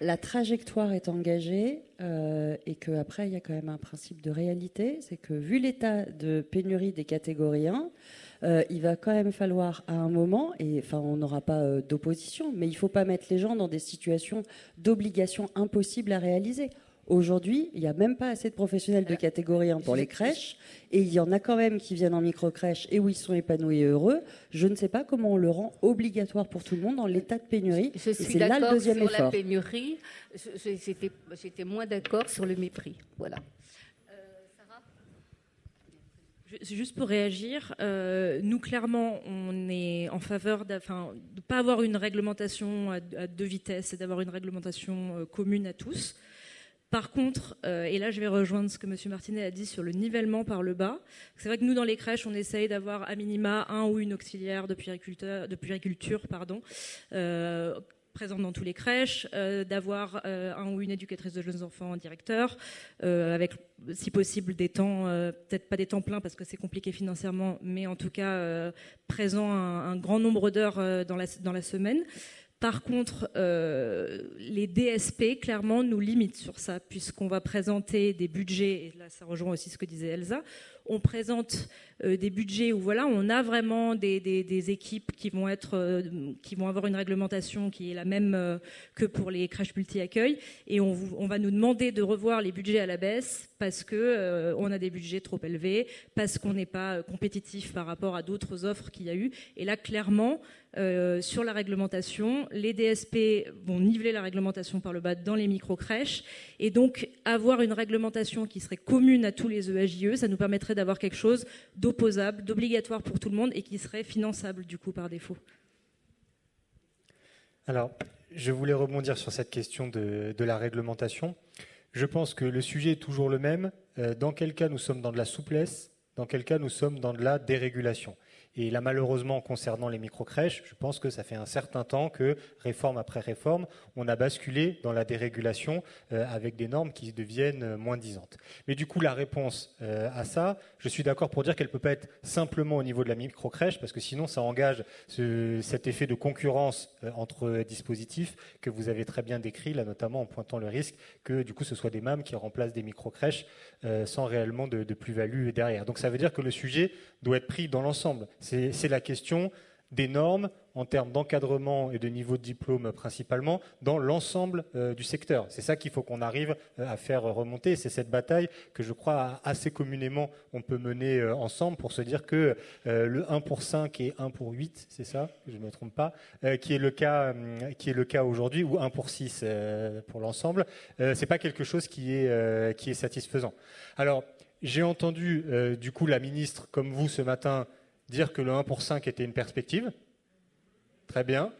La trajectoire est engagée euh, et qu'après, il y a quand même un principe de réalité. C'est que vu l'état de pénurie des catégories 1, euh, il va quand même falloir à un moment, et enfin on n'aura pas euh, d'opposition, mais il ne faut pas mettre les gens dans des situations d'obligation impossible à réaliser. Aujourd'hui, il n'y a même pas assez de professionnels de catégorie 1 pour les crèches, et il y en a quand même qui viennent en micro-crèche et où ils sont épanouis et heureux. Je ne sais pas comment on le rend obligatoire pour tout le monde dans l'état de pénurie. Je suis d'accord sur la pénurie, j'étais moins d'accord sur le mépris. Voilà. C'est juste pour réagir. Euh, nous, clairement, on est en faveur de ne pas avoir une réglementation à, deux vitesses et d'avoir une réglementation euh, commune à tous. Par contre, euh, et là je vais rejoindre ce que M. Martinet a dit sur le nivellement par le bas, c'est vrai que nous dans les crèches on essaye d'avoir à minima un ou une auxiliaire de puériculture, de puériculture pardon, présente dans tous les crèches, euh, d'avoir euh, un ou une éducatrice de jeunes enfants en directeur, euh, avec si possible des temps, peut-être pas des temps pleins parce que c'est compliqué financièrement, mais en tout cas présent un, grand nombre d'heures dans la, dans la semaine. Par contre, les DSP, clairement, nous limitent sur ça, puisqu'on va présenter des budgets, et là ça rejoint aussi ce que disait Elsa, on présente euh, des budgets où voilà, on a vraiment des, équipes qui vont être, euh, qui vont avoir une réglementation qui est la même euh, que pour les crèches multi-accueil, et on, va nous demander de revoir les budgets à la baisse parce que on a des budgets trop élevés, parce qu'on n'est pas compétitif par rapport à d'autres offres qu'il y a eu. Et là, clairement, sur la réglementation, les DSP vont niveler la réglementation par le bas dans les micro-crèches, et donc avoir une réglementation qui serait commune à tous les EAJE, ça nous permettrait d'avoir quelque chose d'opposable, d'obligatoire pour tout le monde et qui serait finançable du coup par défaut. Alors, je voulais rebondir sur cette question de, la réglementation. Je pense que le sujet est toujours le même. Euh, dans quel cas nous sommes dans de la souplesse? Dans quel cas nous sommes dans de la dérégulation? Et là, malheureusement, concernant les micro-crèches, je pense que ça fait un certain temps que, réforme après réforme, on a basculé dans la dérégulation euh, avec des normes qui deviennent euh, moins disantes. Mais du coup, la réponse euh, à ça, je suis d'accord pour dire qu'elle ne peut pas être simplement au niveau de la micro-crèche, parce que sinon, ça engage cet effet de concurrence entre dispositifs que vous avez très bien décrit, là notamment en pointant le risque que, du coup, ce soit des MAM qui remplacent des micro-crèches sans réellement de, de plus-value derrière. Donc ça veut dire que le sujet doit être pris dans l'ensemble. C'est la question des normes en termes d'encadrement et de niveau de diplôme principalement dans l'ensemble euh, du secteur. C'est ça qu'il faut qu'on arrive euh, à faire remonter. C'est cette bataille que je crois assez communément on peut mener euh, ensemble pour se dire que le 1 pour 5 et 1 pour 8, c'est ça, je ne me trompe pas, qui est le cas, qui est le cas aujourd'hui, ou 1 pour 6 pour l'ensemble, c'est pas quelque chose qui est, qui est satisfaisant. Alors, j'ai entendu du coup la ministre, comme vous ce matin, dire que le 1 pour 5 était une perspective. Très bien.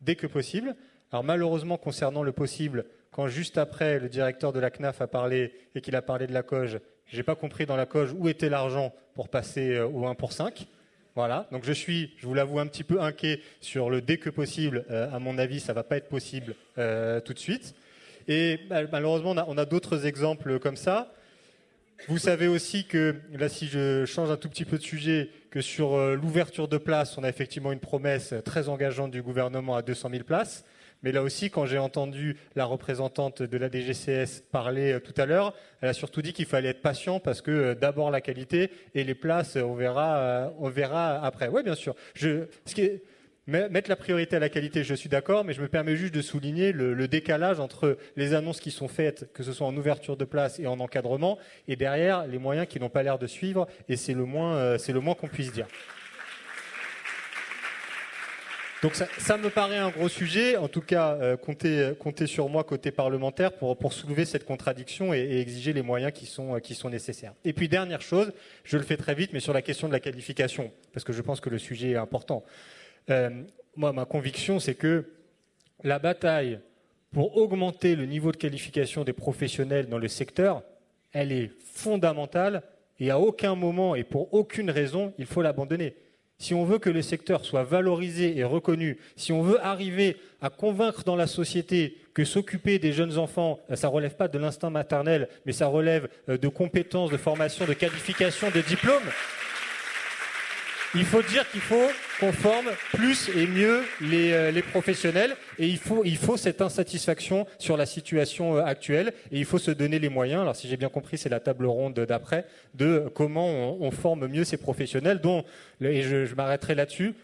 Dès que possible. Alors malheureusement, concernant le possible, quand juste après le directeur de la CNAF a parlé et qu'il a parlé de la COGE, j'ai pas compris dans la COGE où était l'argent pour passer euh, au 1 pour 5. Voilà. Donc je suis, je vous l'avoue, un petit peu inquiet sur le dès que possible. Euh, à mon avis, ça va pas être possible euh, tout de suite. Et malheureusement, on a d'autres exemples comme ça. Vous savez aussi que, là si je change un tout petit peu de sujet, que sur euh, l'ouverture de places, on a effectivement une promesse très engageante du gouvernement à 200 000 places. Mais là aussi, quand j'ai entendu la représentante de la DGCS parler euh, tout à l'heure, elle a surtout dit qu'il fallait être patient parce que euh, d'abord la qualité et les places, on verra, on verra après. Oui, bien sûr. Mettre la priorité à la qualité, je suis d'accord, mais je me permets juste de souligner le, décalage entre les annonces qui sont faites, que ce soit en ouverture de place et en encadrement, et derrière les moyens qui n'ont pas l'air de suivre, et c'est le moins, euh, qu'on puisse dire. Donc ça, me paraît un gros sujet. En tout cas, euh, comptez, sur moi côté parlementaire pour, soulever cette contradiction et, exiger les moyens qui sont, qui sont nécessaires. Et puis dernière chose, je le fais très vite, mais sur la question de la qualification, parce que je pense que le sujet est important. Euh, moi, ma conviction, c'est que la bataille pour augmenter le niveau de qualification des professionnels dans le secteur, elle est fondamentale et à aucun moment et pour aucune raison, il faut l'abandonner. Si on veut que le secteur soit valorisé et reconnu, si on veut arriver à convaincre dans la société que s'occuper des jeunes enfants, euh, ça relève pas de l'instinct maternel, mais ça relève euh, de compétences, de formation, de qualification, de diplôme, il faut dire qu'il faut qu'on forme plus et mieux euh, les, professionnels et il faut, il faut cette insatisfaction sur la situation euh, actuelle et il faut se donner les moyens. Alors si j'ai bien compris, c'est la table ronde d'après de comment on, forme mieux ces professionnels. Dont, et je m'arrêterai là-dessus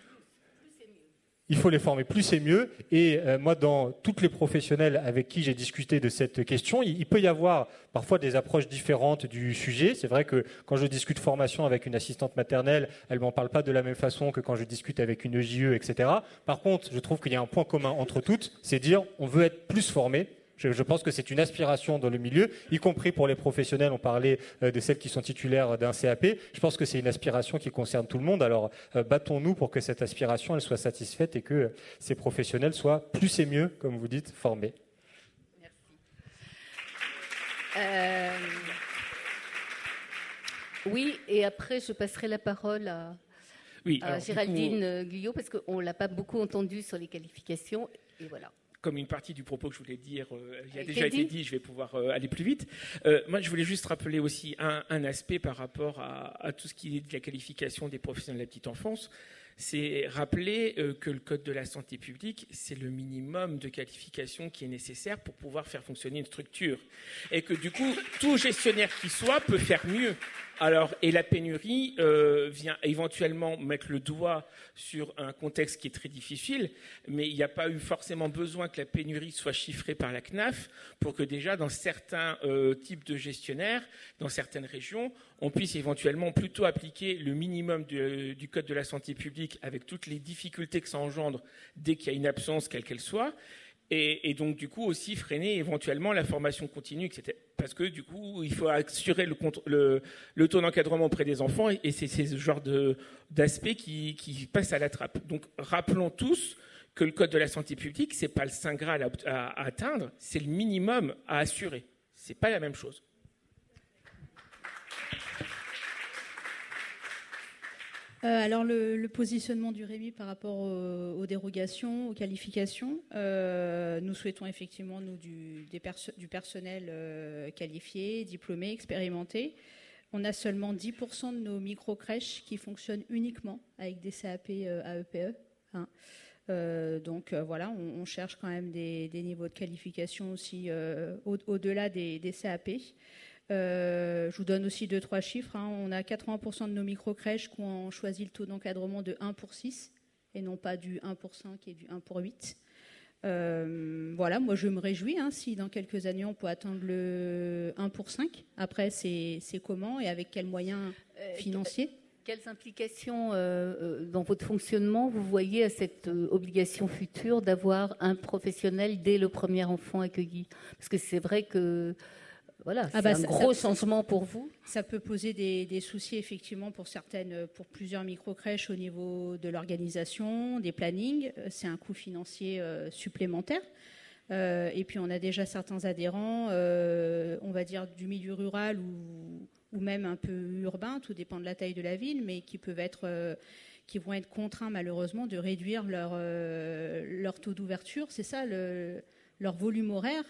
il faut les former plus et mieux. Et euh, moi, dans toutes les professionnels avec qui j'ai discuté de cette question, il, peut y avoir parfois des approches différentes du sujet. C'est vrai que quand je discute formation avec une assistante maternelle, elle m'en parle pas de la même façon que quand je discute avec une EJE, etc. Par contre, je trouve qu'il y a un point commun entre toutes, c'est dire on veut être plus formé je, pense que c'est une aspiration dans le milieu, y compris pour les professionnels. On parlait euh, de celles qui sont titulaires d'un CAP. Je pense que c'est une aspiration qui concerne tout le monde. Alors, euh, battons-nous pour que cette aspiration elle soit satisfaite et que euh, ces professionnels soient plus et mieux, comme vous dites, formés. Merci. Oui, et après, je passerai la parole à, Géraldine Guyot, parce qu'on ne l'a pas beaucoup entendu sur les qualifications. Et voilà comme une partie du propos que je voulais dire euh, il a déjà été dit, je vais pouvoir euh, aller plus vite. Euh, moi, je voulais juste rappeler aussi un, aspect par rapport à, tout ce qui est de la qualification des professionnels de la petite enfance. C'est rappeler que le Code de la santé publique, c'est le minimum de qualification qui est nécessaire pour pouvoir faire fonctionner une structure. Et que du coup, tout gestionnaire qui soit peut faire mieux. Alors, et la pénurie euh, vient éventuellement mettre le doigt sur un contexte qui est très difficile, mais il n'y a pas eu forcément besoin que la pénurie soit chiffrée par la CNAF pour que déjà dans certains euh, types de gestionnaires, dans certaines régions, on puisse éventuellement plutôt appliquer le minimum du Code de la santé publique avec toutes les difficultés que ça engendre dès qu'il y a une absence, quelle qu'elle soit, et, donc du coup aussi freiner éventuellement la formation continue, etc. Parce que du coup, il faut assurer le, taux d'encadrement auprès des enfants, et, c'est ce genre d'aspect qui, passe à la trappe. Donc rappelons tous que le code de la santé publique, c'est pas le saint graal à, atteindre, c'est le minimum à assurer. C'est pas la même chose. Euh, alors le, positionnement du Rémi par rapport aux, dérogations, aux qualifications, euh, nous souhaitons effectivement nous du, personnel euh, qualifié, diplômé, expérimenté. On a seulement 10% de nos micro-crèches qui fonctionnent uniquement avec des CAP AEPE. E, hein. donc voilà, on, cherche quand même des, niveaux de qualification aussi au-delà des, CAP. Euh, je vous donne aussi deux, trois chiffres. Hein. On a 80% de nos micro-crèches qui ont choisi le taux d'encadrement de 1 pour 6 et non pas du 1 pour 5 et du 1 pour 8. Euh, voilà, moi je me réjouis hein, si dans quelques années on peut atteindre le 1 pour 5. Après, c'est comment et avec quels moyens euh, financiers? Quelles implications dans votre fonctionnement vous voyez à cette obligation future d'avoir un professionnel dès le premier enfant accueilli? Parce que c'est vrai que voilà, ah c'est bah, un gros changement pour vous. Ça peut poser des, soucis effectivement pour certaines, pour plusieurs micro-crèches au niveau de l'organisation, des plannings. Euh, c'est un coût financier euh, supplémentaire. Euh, et puis on a déjà certains adhérents, on va dire du milieu rural ou, ou, même un peu urbain, tout dépend de la taille de la ville, mais qui peuvent être, qui vont être contraints malheureusement de réduire leur, leur taux d'ouverture. C'est ça le, leur volume horaire.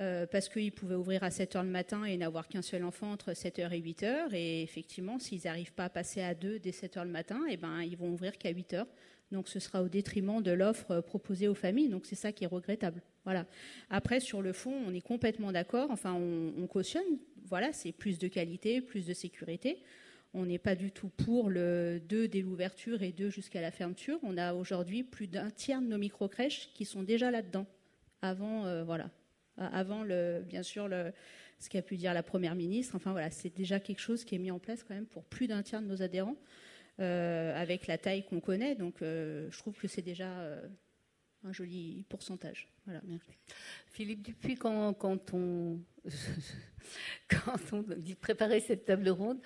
Euh, parce qu'ils pouvaient ouvrir à 7 h le matin et n'avoir qu'un seul enfant entre 7 h et 8 h. Et effectivement, s'ils n'arrivent pas à passer à deux dès 7 h le matin, eh ben, ils vont ouvrir qu'à 8 h. Donc ce sera au détriment de l'offre proposée aux familles. Donc c'est ça qui est regrettable. Voilà. Après, sur le fond, on est complètement d'accord. Enfin, on, cautionne. Voilà, c'est plus de qualité, plus de sécurité. On n'est pas du tout pour le 2 dès l'ouverture et 2 jusqu'à la fermeture. On a aujourd'hui plus d'un tiers de nos micro-crèches qui sont déjà là-dedans. Avant, euh, voilà. Avant, le, bien sûr, ce qu'a pu dire la Première ministre. Enfin, voilà, c'est déjà quelque chose qui est mis en place quand même pour plus d'un tiers de nos adhérents. Euh, avec la taille qu'on connaît. Donc, euh, je trouve que c'est déjà euh, un joli pourcentage. Voilà, Philippe Dupuis, quand, quand, on, *laughs* quand on dit préparer cette table ronde,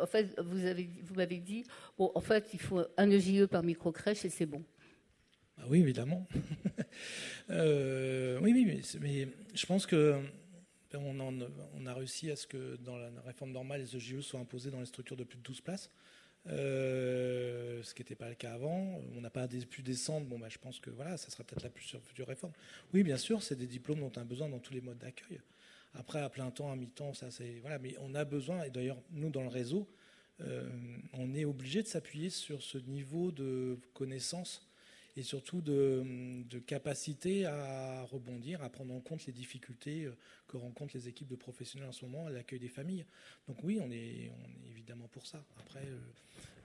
en fait, vous, avez, vous m'avez dit, bon, en fait, il faut un EJE par micro-crèche et c'est bon. Ah oui, évidemment. *laughs* oui, oui, mais, je pense que ben, on, a réussi à ce que dans la réforme normale, les EJE soient imposés dans les structures de plus de 12 places. Euh, ce qui n'était pas le cas avant. On n'a pas pu descendre. Bon, bah, je pense que voilà, ça sera peut-être la plus future réforme. Oui, bien sûr, c'est des diplômes dont on a besoin dans tous les modes d'accueil. Après, à plein temps, à mi-temps, ça c'est voilà. Mais on a besoin. Et d'ailleurs, nous dans le réseau, euh, on est obligé de s'appuyer sur ce niveau de connaissance et surtout de, capacité à rebondir, à prendre en compte les difficultés euh, que rencontrent les équipes de professionnels en ce moment à l'accueil des familles. Donc oui, on est, évidemment pour ça. Après,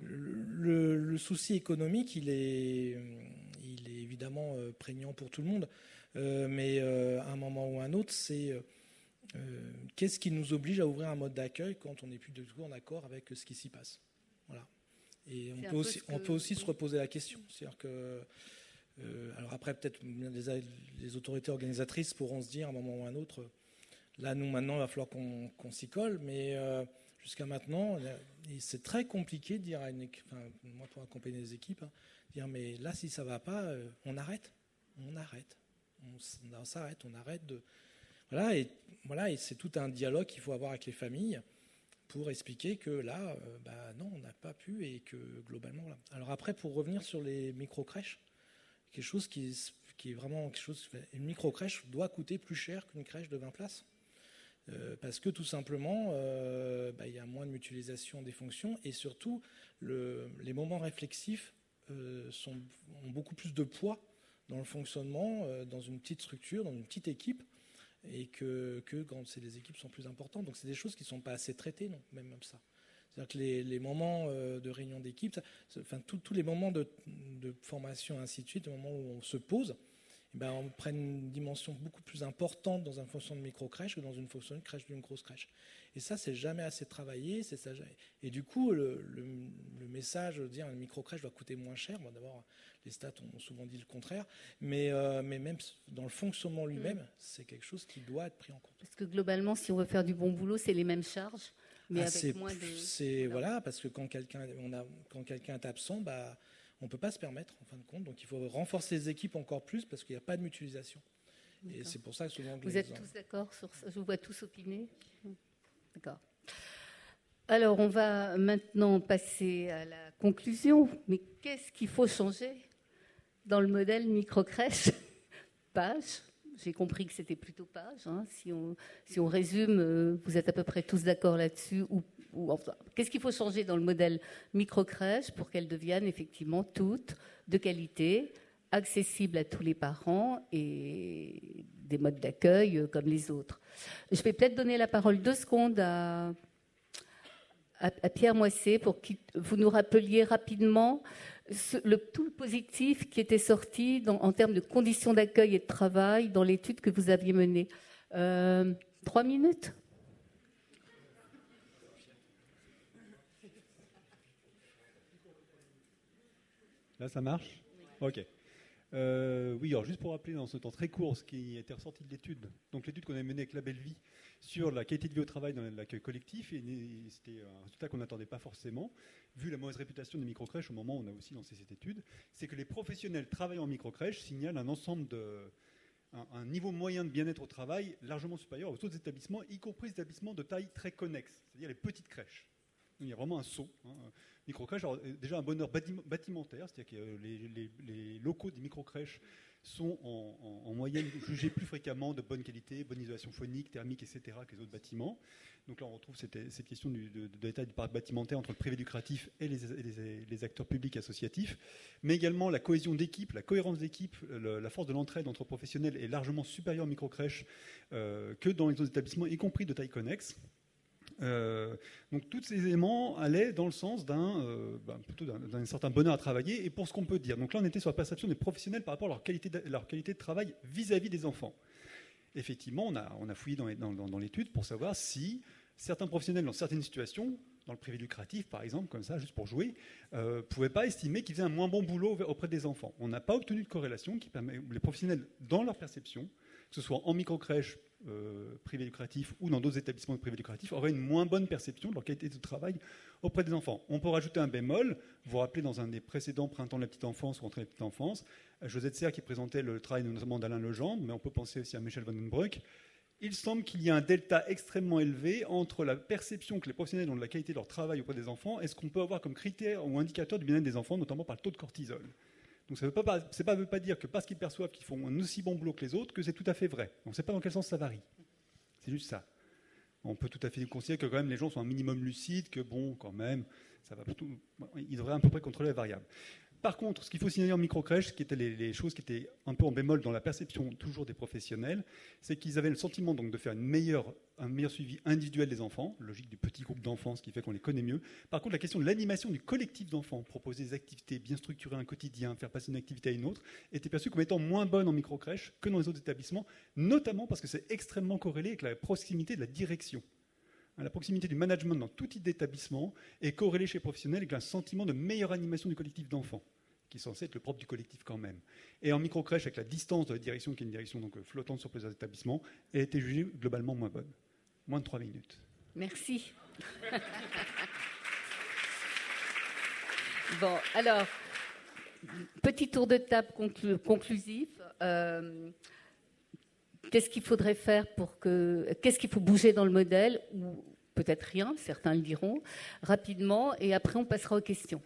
le, souci économique, il est, est évidemment euh, prégnant pour tout le monde, euh, mais à un moment ou à un autre, c'est qu'est-ce qui nous oblige à ouvrir un mode d'accueil quand on n'est plus du tout en accord avec ce qui s'y passe? Et on peut, aussi, on peut aussi se reposer la question. C'est-à-dire que. Euh, alors après, peut-être les, autorités organisatrices pourront se dire à un moment ou à un autre, là, nous, maintenant, il va falloir qu'on s'y colle, mais euh, jusqu'à maintenant, c'est très compliqué de dire à une enfin, moi pour accompagner les équipes, hein, dire mais là, si ça ne va pas, euh, on arrête. On arrête. On, s'arrête, on arrête de. Voilà, et, voilà, et c'est tout un dialogue qu'il faut avoir avec les familles pour expliquer que là, euh, bah non, on n'a pas pu et que globalement. Alors après, pour revenir sur les micro-crèches, quelque chose qui, est vraiment quelque chose. Une micro-crèche doit coûter plus cher qu'une crèche de 20 places. Euh, parce que tout simplement, euh, bah, il y a moins de mutualisation des fonctions et surtout, le, les moments réflexifs sont, ont beaucoup plus de poids dans le fonctionnement, dans une petite structure, dans une petite équipe, et que, quand les équipes sont plus importantes. Donc c'est des choses qui ne sont pas assez traitées, non, même, même ça. C'est-à-dire que les, les, moments euh, de réunion d'équipe, enfin tous les moments de, de, formation, ainsi de suite, le moment où on se pose, eh ben, on prend une dimension beaucoup plus importante dans un fonction de micro-crèche que dans une fonction de crèche d'une grosse crèche. Et ça, c'est jamais assez travaillé. C'est ça, et du coup, le, le, message de dire une micro-crèche doit coûter moins cher, bon, d'abord, les stats ont souvent dit le contraire, mais, euh, mais même dans le fonctionnement lui-même, mm. c'est quelque chose qui doit être pris en compte. Parce que globalement, si on veut faire du bon boulot, c'est les mêmes charges, mais ah, avec moins de... Voilà. parce que quelqu'un, quand quelqu'un est absent, bah, on ne peut pas se permettre, en fin de compte. Donc il faut renforcer les équipes encore plus parce qu'il n'y a pas de mutualisation. Et c'est pour ça que souvent. Vous êtes tous d'accord sur ça? Je vous vois tous opiner? D'accord. Alors, on va maintenant passer à la conclusion. Mais qu'est-ce qu'il faut changer dans le modèle microcrèche? Page. J'ai compris que c'était plutôt page. Hein. Si, on, si, on, résume, euh, vous êtes à peu près tous d'accord là-dessus ou Qu'est-ce qu'il faut changer dans le modèle microcrèche pour qu'elles deviennent effectivement toutes de qualité, accessibles à tous les parents et des modes d'accueil euh, comme les autres Je vais peut-être donner la parole deux secondes à, Pierre Moissé pour que vous nous rappeliez rapidement le, tout le positif qui était sorti en termes de conditions d'accueil et de travail dans l'étude que vous aviez menée. Euh, trois minutes? Là, ça marche Ok. Euh, oui, alors juste pour rappeler dans ce temps très court ce qui était ressorti de l'étude, donc l'étude qu'on a menée avec la Belle Vie sur la qualité de vie au travail dans l'accueil collectif, et c'était un résultat qu'on n'attendait pas forcément, vu la mauvaise réputation des microcrèches au moment où on a aussi lancé cette étude, c'est que les professionnels travaillant en microcrèche signalent un ensemble de, un, niveau moyen de bien-être au travail largement supérieur aux autres établissements, y compris les établissements de taille très connexe, c'est-à-dire les petites crèches. Il y a vraiment un saut. Hein. Microcrèche, déjà un bonheur bâtimentaire, c'est-à-dire que les, les, locaux des microcrèches sont en, moyenne jugés plus fréquemment de bonne qualité, bonne isolation phonique, thermique, etc. que les autres bâtiments. Donc là, on retrouve cette, question de, l'état du parc bâtimentaire entre le privé lucratif et les, acteurs publics associatifs, mais également la cohésion d'équipe, la cohérence d'équipe, la force de l'entraide entre professionnels est largement supérieure en microcrèche euh, que dans les autres établissements, y compris de taille connexe. Euh, donc tous ces éléments allaient dans le sens d'un euh, ben, certain bonheur à travailler et pour ce qu'on peut dire. Donc là, on était sur la perception des professionnels par rapport à leur qualité de, travail vis-à-vis des enfants. Effectivement, on a, fouillé dans, dans, l'étude pour savoir si certains professionnels dans certaines situations, dans le privé lucratif par exemple, comme ça, juste pour jouer, ne euh, pouvaient pas estimer qu'ils faisaient un moins bon boulot auprès des enfants. On n'a pas obtenu de corrélation qui permet les professionnels, dans leur perception, que ce soit en microcrèche, euh, privés lucratifs ou dans d'autres établissements privés lucratifs auraient une moins bonne perception de leur qualité de travail auprès des enfants. On peut rajouter un bémol. Vous vous rappelez, dans un des précédents printemps de la petite enfance ou rentrée de la petite enfance, euh, Josette Serre qui présentait le travail notamment d'Alain Legendre, mais on peut penser aussi à Michel Van den Broek. Il semble qu'il y a un delta extrêmement élevé entre la perception que les professionnels ont de la qualité de leur travail auprès des enfants et ce qu'on peut avoir comme critère ou indicateur du bien-être des enfants, notamment par le taux de cortisol. Donc ça ne veut, pas, dire que parce qu'ils perçoivent qu'ils font un aussi bon boulot que les autres, que c'est tout à fait vrai. On ne sait pas dans quel sens ça varie. C'est juste ça. On peut tout à fait considérer que quand même les gens sont un minimum lucides, que bon, quand même, ça va plutôt, ils devraient à peu près contrôler la variable. Par contre, ce qu'il faut signaler en microcrèche, ce qui étaient les, choses qui étaient un peu en bémol dans la perception toujours des professionnels, c'est qu'ils avaient le sentiment donc de faire un meilleur suivi individuel des enfants, logique du petit groupe d'enfants, ce qui fait qu'on les connaît mieux. Par contre, la question de l'animation du collectif d'enfants, proposer des activités bien structurées, un quotidien, faire passer une activité à une autre, était perçue comme étant moins bonne en microcrèche que dans les autres établissements, notamment parce que c'est extrêmement corrélé avec la proximité de la direction. La proximité du management dans tout type d'établissement est corrélée chez les professionnels avec un sentiment de meilleure animation du collectif d'enfants, qui est censé être le propre du collectif quand même. Et en microcrèche, avec la distance de la direction, qui est une direction donc flottante sur plusieurs établissements, a été jugée globalement moins bonne. Moins de trois minutes. Merci. bon, alors, petit tour de table conclusif. Euh, Qu'est-ce qu'il faudrait faire pour que. Qu'est-ce qu'il faut bouger dans le modèle Ou peut-être rien, certains le diront, rapidement, et après on passera aux questions.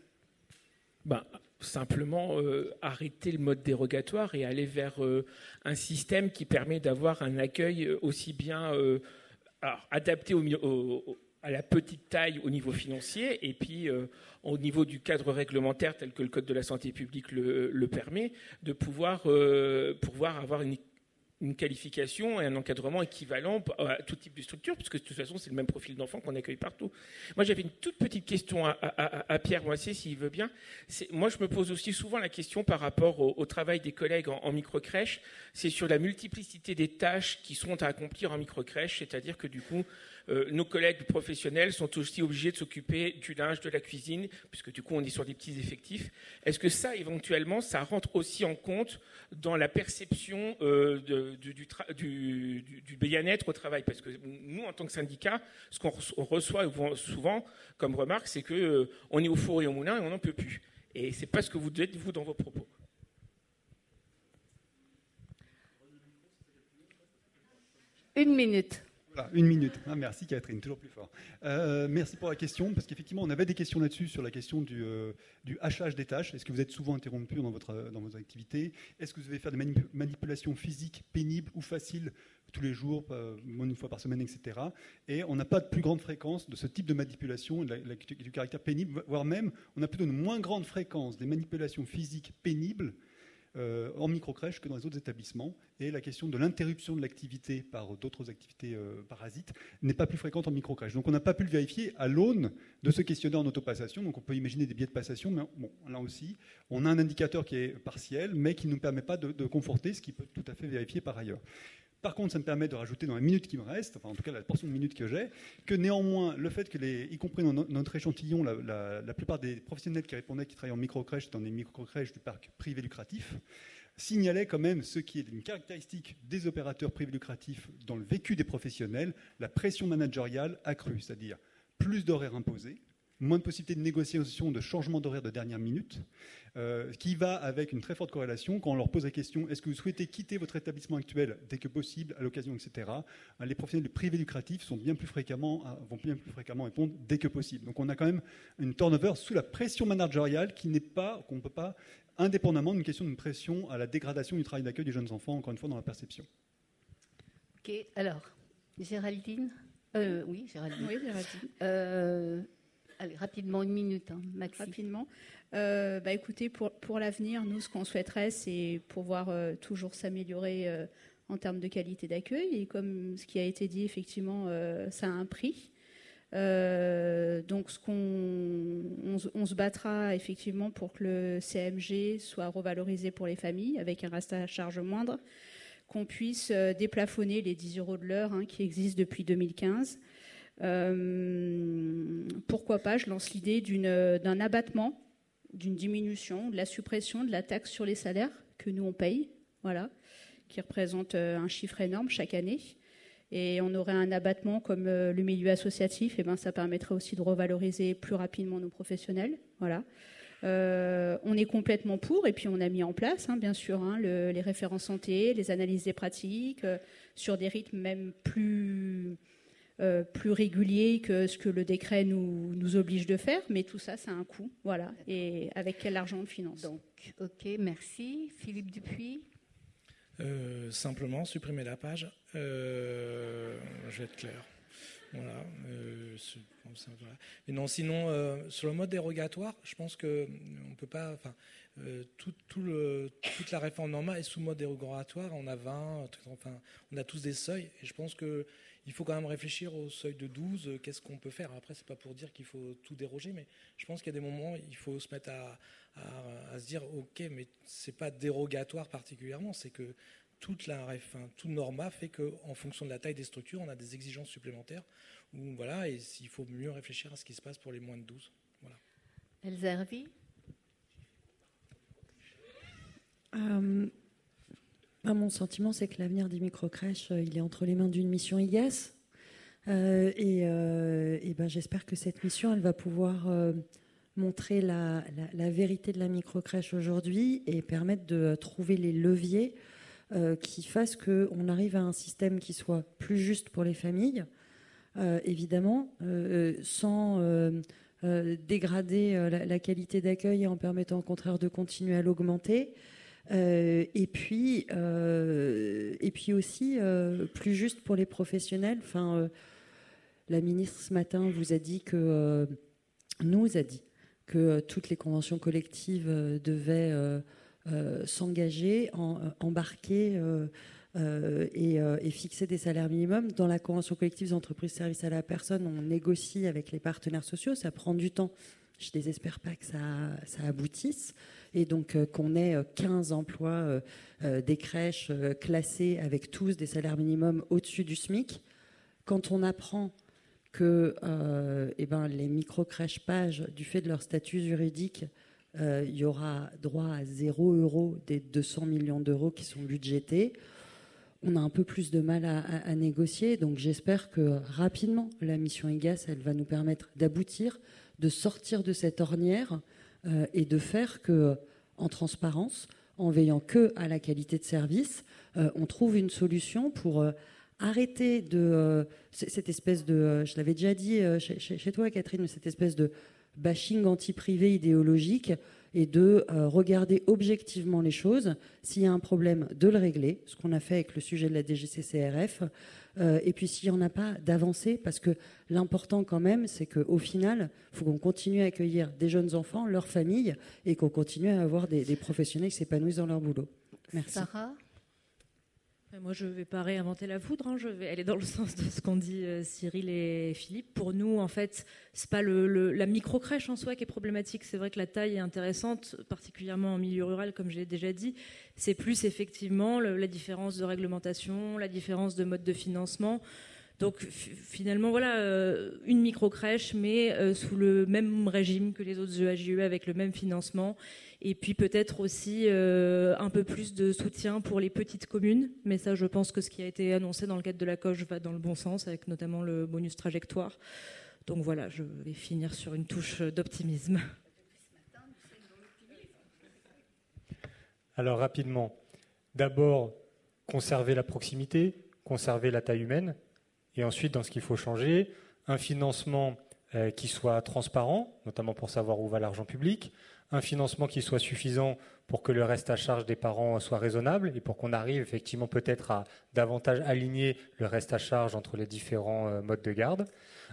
Ben, simplement euh, arrêter le mode dérogatoire et aller vers euh, un système qui permet d'avoir un accueil euh, aussi bien adapté à la petite taille au niveau financier et puis au niveau du cadre réglementaire tel que le Code de la santé publique le, permet, de pouvoir, pouvoir avoir une une qualification et un encadrement équivalent à tout type de structure, puisque de toute façon, c'est le même profil d'enfant qu'on accueille partout. Moi, j'avais une toute petite question à, Pierre Moissé, s'il veut bien. Moi, je me pose aussi souvent la question par rapport au, travail des collègues en, en microcrèche, c'est sur la multiplicité des tâches qui sont à accomplir en microcrèche, c'est-à-dire que du coup, euh, nos collègues professionnels sont aussi obligés de s'occuper du linge, de la cuisine, puisque du coup on est sur des petits effectifs. Est-ce que ça, éventuellement, ça rentre aussi en compte dans la perception euh, du, bien-être au travail? Parce que nous, en tant que syndicat, ce qu'on reçoit souvent comme remarque, c'est qu'on euh, est au four et au moulin et on n'en peut plus. Et c'est pas ce que vous dites, vous, dans vos propos. Une minute une minute. Ah, merci Catherine, toujours plus fort. Euh, merci pour la question, parce qu'effectivement, on avait des questions là-dessus sur la question du, euh, hachage des tâches. Est-ce que vous êtes souvent interrompu dans, votre, dans vos activités? Est-ce que vous devez faire des manipulations physiques pénibles ou faciles tous les jours, euh, une fois par semaine, etc. Et on n'a pas de plus grande fréquence de ce type de manipulation, du caractère pénible, voire même, on a plutôt une moins grande fréquence des manipulations physiques pénibles euh, en microcrèche que dans les autres établissements. Et la question de l'interruption de l'activité par d'autres activités euh, parasites n'est pas plus fréquente en microcrèche. Donc on n'a pas pu le vérifier à l'aune de ce questionnaire en autopassation. Donc on peut imaginer des biais de passation, mais bon, là aussi, on a un indicateur qui est partiel, mais qui ne nous permet pas de, de conforter ce qui peut tout à fait vérifier par ailleurs. Par contre, ça me permet de rajouter dans la minute qui me reste, enfin en tout cas la portion de minutes que j'ai, que néanmoins, le fait que, les, y compris dans notre échantillon, la, plupart des professionnels qui répondaient qui travaillent en microcrèche dans des microcrèches du parc privé lucratif, signalaient quand même ce qui est une caractéristique des opérateurs privés lucratifs dans le vécu des professionnels, la pression managériale accrue, c'est-à-dire plus d'horaires imposés, moins de possibilités de négociation, de changement d'horaire de dernière minute, euh, qui va avec une très forte corrélation quand on leur pose la question est-ce que vous souhaitez quitter votre établissement actuel dès que possible, à l'occasion, etc. Euh, les professionnels privés lucratifs sont bien plus fréquemment, euh, vont bien plus fréquemment répondre dès que possible. Donc on a quand même une turnover sous la pression managériale qui n'est pas, qu'on ne peut pas, indépendamment d'une question d'une pression à la dégradation du travail d'accueil des jeunes enfants, encore une fois dans la perception. Ok, alors, Géraldine? Oui, Géraldine. Oui, Géraldine. Allez, rapidement, une minute, hein, Rapidement. Euh, bah, écoutez, pour, pour l'avenir, nous, ce qu'on souhaiterait, c'est pouvoir euh, toujours s'améliorer euh, en termes de qualité d'accueil. Et comme ce qui a été dit, effectivement, ça a un prix. donc, ce qu'on, on, se battra effectivement pour que le CMG soit revalorisé pour les familles avec un reste à charge moindre, qu'on puisse déplafonner les 10 euros de l'heure hein, qui existent depuis 2015. Pourquoi pas, je lance l'idée d'un abattement d'une diminution, de la suppression de la taxe sur les salaires que nous on paye, voilà, qui représente euh, un chiffre énorme chaque année. Et on aurait un abattement comme euh, le milieu associatif, et ben ça permettrait aussi de revaloriser plus rapidement nos professionnels, voilà. Euh, on est complètement pour, et puis on a mis en place, hein, bien sûr, hein, les référents santé, les analyses des pratiques, sur des rythmes même plus euh, plus régulier que ce que le décret nous, nous oblige de faire, mais tout ça, ça a un coût. Voilà. Et avec quel argent on finance Donc, ok, merci. Philippe Dupuis euh, Simplement supprimer la page. Euh, je vais être clair. Voilà. Mais non, sinon, sur le mode dérogatoire, je pense que on peut pas. Enfin, tout, le, toute la réforme normale est sous mode dérogatoire. On a 20, enfin, on a tous des seuils, et je pense que il faut quand même réfléchir au seuil de 12, euh, qu'est-ce qu'on peut faire. Après, c'est pas pour dire qu'il faut tout déroger, mais je pense qu'il y a des moments, il faut se mettre à, se dire, ok, mais c'est pas dérogatoire particulièrement, c'est que toute la, enfin, tout norma fait qu'en fonction de la taille des structures, on a des exigences supplémentaires. Ou voilà, et il faut mieux réfléchir à ce qui se passe pour les moins de 12. Voilà. Elsa Hervy ah, mon sentiment, c'est que l'avenir des microcrèches, euh, il est entre les mains d'une mission IGAS. Euh, euh, et, ben, j'espère que cette mission, elle va pouvoir montrer la, vérité de la microcrèche aujourd'hui et permettre de trouver les leviers qui fassent qu'on arrive à un système qui soit plus juste pour les familles, évidemment, sans dégrader la, qualité d'accueil et en permettant au contraire de continuer à l'augmenter. Euh, et puis, euh, et puis aussi euh, plus juste pour les professionnels. Enfin, la ministre ce matin vous a dit que nous a dit que toutes les conventions collectives devaient s'engager, embarquer. et, et, fixer des salaires minimums. Dans la convention collective des entreprises services à la personne, on négocie avec les partenaires sociaux. Ça prend du temps. Je désespère pas que ça, ça aboutisse. Et donc euh, qu'on ait 15 euh, emplois euh, des crèches classés avec tous des salaires minimums au-dessus du SMIC, quand on apprend que eh ben, les micro-crèches pages, du fait de leur statut juridique, il y aura droit à 0 euros des 200 millions d'euros qui sont budgétés. On a un peu plus de mal à, négocier, donc j'espère que rapidement la mission IGAS, elle va nous permettre d'aboutir, de sortir de cette ornière euh, et de faire que, en transparence, en veillant que à la qualité de service, euh, on trouve une solution pour euh, arrêter de cette espèce de, je l'avais déjà dit chez, toi, Catherine, cette espèce de bashing anti-privé idéologique et de regarder objectivement les choses. S'il y a un problème, de le régler, ce qu'on a fait avec le sujet de la DGCCRF. Euh, et puis s'il n'y en a pas, d'avancer, parce que l'important quand même, c'est qu'au final, il faut qu'on continue à accueillir des jeunes enfants, leurs familles, et qu'on continue à avoir des, des professionnels qui s'épanouissent dans leur boulot. Merci. Sarah? Moi, je ne vais pas réinventer la foudre. Hein. Je vais aller dans le *laughs* sens de ce qu'ont dit euh, Cyril et Philippe. Pour nous, en fait, c'est pas le, la micro-crèche en soi qui est problématique. C'est vrai que la taille est intéressante, particulièrement en milieu rural, comme j'ai déjà dit. C'est plus effectivement la différence de réglementation, la différence de mode de financement. Donc finalement, voilà, euh, une micro-crèche, mais euh, sous le même régime que les autres EAGE, avec le même financement et puis peut-être aussi euh, un peu plus de soutien pour les petites communes. Mais ça, je pense que ce qui a été annoncé dans le cadre de la COGE va dans le bon sens, avec notamment le bonus trajectoire. Donc voilà, je vais finir sur une touche d'optimisme. Alors rapidement, d'abord conserver la proximité, conserver la taille humaine, et ensuite dans ce qu'il faut changer, un financement euh, qui soit transparent, notamment pour savoir où va l'argent public, un financement qui soit suffisant pour que le reste à charge des parents soit raisonnable et pour qu'on arrive effectivement peut-être à davantage aligner le reste à charge entre les différents euh, modes de garde.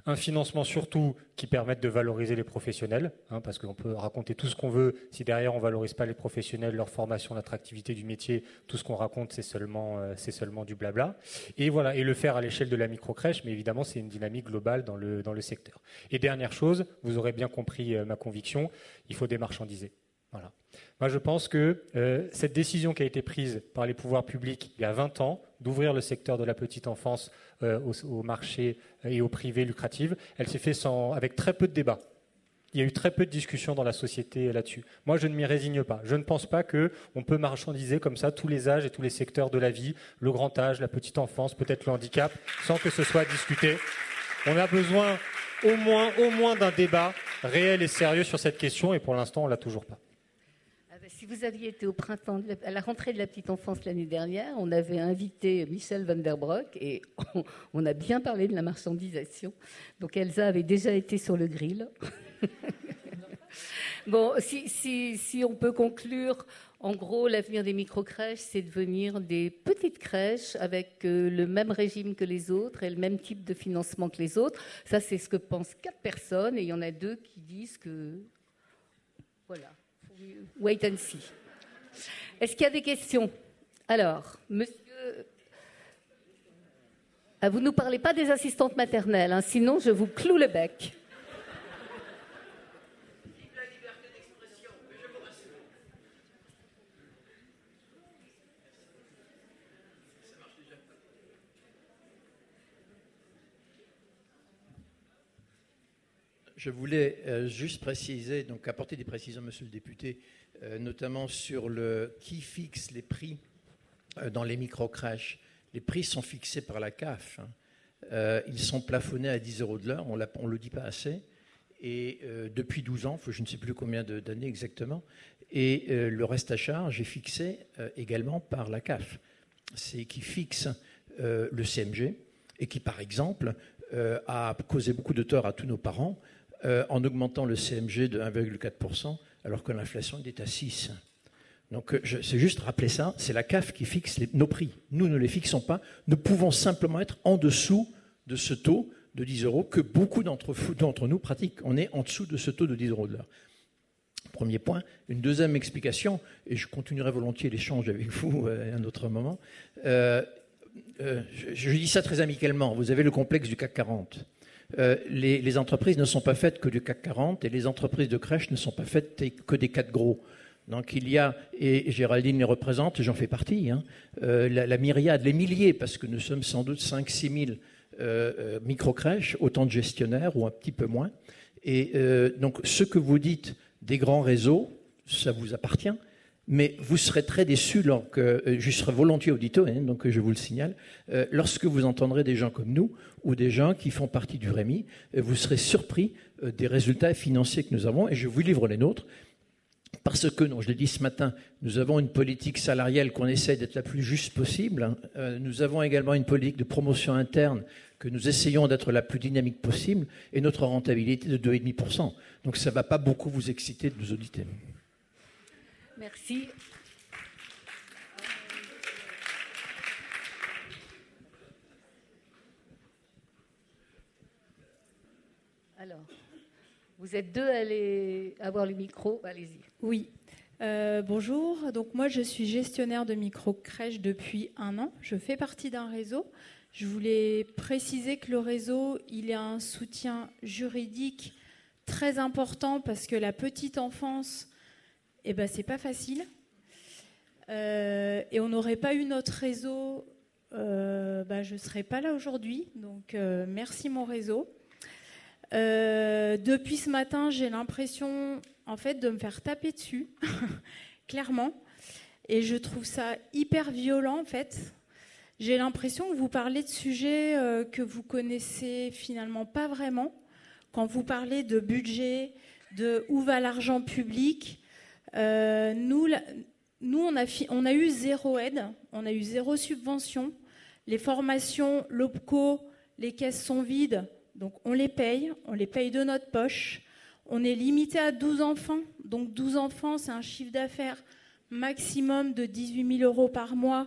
Un financement surtout qui permette de valoriser les professionnels, hein, parce qu'on peut raconter tout ce qu'on veut. Si derrière on valorise pas les professionnels, leur formation, l'attractivité du métier, tout ce qu'on raconte c'est seulement euh, seulement du blabla. Et voilà, et le faire à l'échelle de la micro crèche, mais évidemment c'est une dynamique globale dans le dans le secteur. Et dernière chose, vous aurez bien compris euh, ma conviction, il faut démarchandiser. Voilà. Moi, je pense que euh, cette décision qui a été prise par les pouvoirs publics il y a 20 ans, d'ouvrir le secteur de la petite enfance euh, au, marché et au privé lucratif, elle s'est faite avec très peu de débats. Il y a eu très peu de discussions dans la société là-dessus. Moi, je ne m'y résigne pas. Je ne pense pas qu'on peut marchandiser comme ça tous les âges et tous les secteurs de la vie, le grand âge, la petite enfance, peut-être le handicap, sans que ce soit discuté. On a besoin au moins, au moins d'un débat réel et sérieux sur cette question, et pour l'instant, on l'a toujours pas. Vous aviez été au printemps, à la rentrée de la petite enfance l'année dernière, on avait invité Michel van der Broek et on, a bien parlé de la marchandisation. Donc Elsa avait déjà été sur le grill. *laughs* bon, si, si, on peut conclure, en gros, l'avenir des micro-crèches, c'est devenir des petites crèches avec euh, le même régime que les autres et le même type de financement que les autres. Ça, c'est ce que pensent quatre personnes et il y en a deux qui disent que. Voilà wait and see. Est-ce qu'il y a des questions? Alors, monsieur. Ah, vous ne nous parlez pas des assistantes maternelles, hein, sinon je vous cloue le bec. Je voulais euh, juste préciser, donc apporter des précisions, monsieur le député, euh, notamment sur le qui fixe les prix euh, dans les micro-crèches. Les prix sont fixés par la CAF. Hein. ils sont plafonnés à 10 euros de l'heure, on ne le dit pas assez. Et depuis 12 ans, je ne sais plus combien d'années exactement, et le reste à charge est fixé également par la CAF. C'est qui fixe le CMG et qui, par exemple, a causé beaucoup de tort à tous nos parents euh, en augmentant le CMG de 1,4%, alors que l'inflation est à 6%. Donc euh, c'est juste rappeler ça, c'est la CAF qui fixe nos prix. Nous ne les fixons pas, nous pouvons simplement être en dessous de ce taux de 10 euros que beaucoup d'entre nous pratiquent. On est en dessous de ce taux de 10 euros de l'heure. Premier point. Une deuxième explication, et je continuerai volontiers l'échange avec vous euh, à un autre moment. je, je, dis ça très amicalement. Vous avez le complexe du CAC 40. Euh, les, entreprises ne sont pas faites que du CAC 40 et les entreprises de crèche ne sont pas faites que des quatre gros. Donc il y a, et Géraldine les représente, j'en fais partie, hein, euh, la, myriade, les milliers, parce que nous sommes sans doute 5-6 000 euh, micro-crèches, autant de gestionnaires ou un petit peu moins. Et donc ce que vous dites des grands réseaux, ça vous appartient, mais vous serez très déçus, que, je serai volontiers auditeur, hein, donc je vous le signale, lorsque vous entendrez des gens comme nous ou des gens qui font partie du REMI. Vous serez surpris euh, des résultats financiers que nous avons et je vous livre les nôtres. Parce que, non, je l'ai dit ce matin, nous avons une politique salariale qu'on essaie d'être la plus juste possible. Hein. Euh, nous avons également une politique de promotion interne que nous essayons d'être la plus dynamique possible et notre rentabilité de 2,5%. Donc ça ne va pas beaucoup vous exciter de nous auditer. Merci. Alors, vous êtes deux à aller avoir le micro, allez-y. Oui. Euh, bonjour, donc moi je suis gestionnaire de micro-crèche depuis un an. Je fais partie d'un réseau. Je voulais préciser que le réseau, il a un soutien juridique très important parce que la petite enfance, eh ben, c'est pas facile. Euh, et on n'aurait pas eu notre réseau, euh, bah, je ne serais pas là aujourd'hui. Donc merci mon réseau. Euh, depuis ce matin, j'ai l'impression, en fait, de me faire taper dessus, *laughs* clairement. Et je trouve ça hyper violent, en fait. J'ai l'impression que vous parlez de sujets euh, que vous connaissez finalement pas vraiment, quand vous parlez de budget, de où va l'argent public, euh, nous, nous on, a, eu zéro aide, on a eu zéro subvention. Les formations, l'OPCO, les caisses sont vides, donc on les paye, on les paye de notre poche. On est limité à 12 enfants, donc 12 enfants, c'est un chiffre d'affaires maximum de 18 000 euros par mois,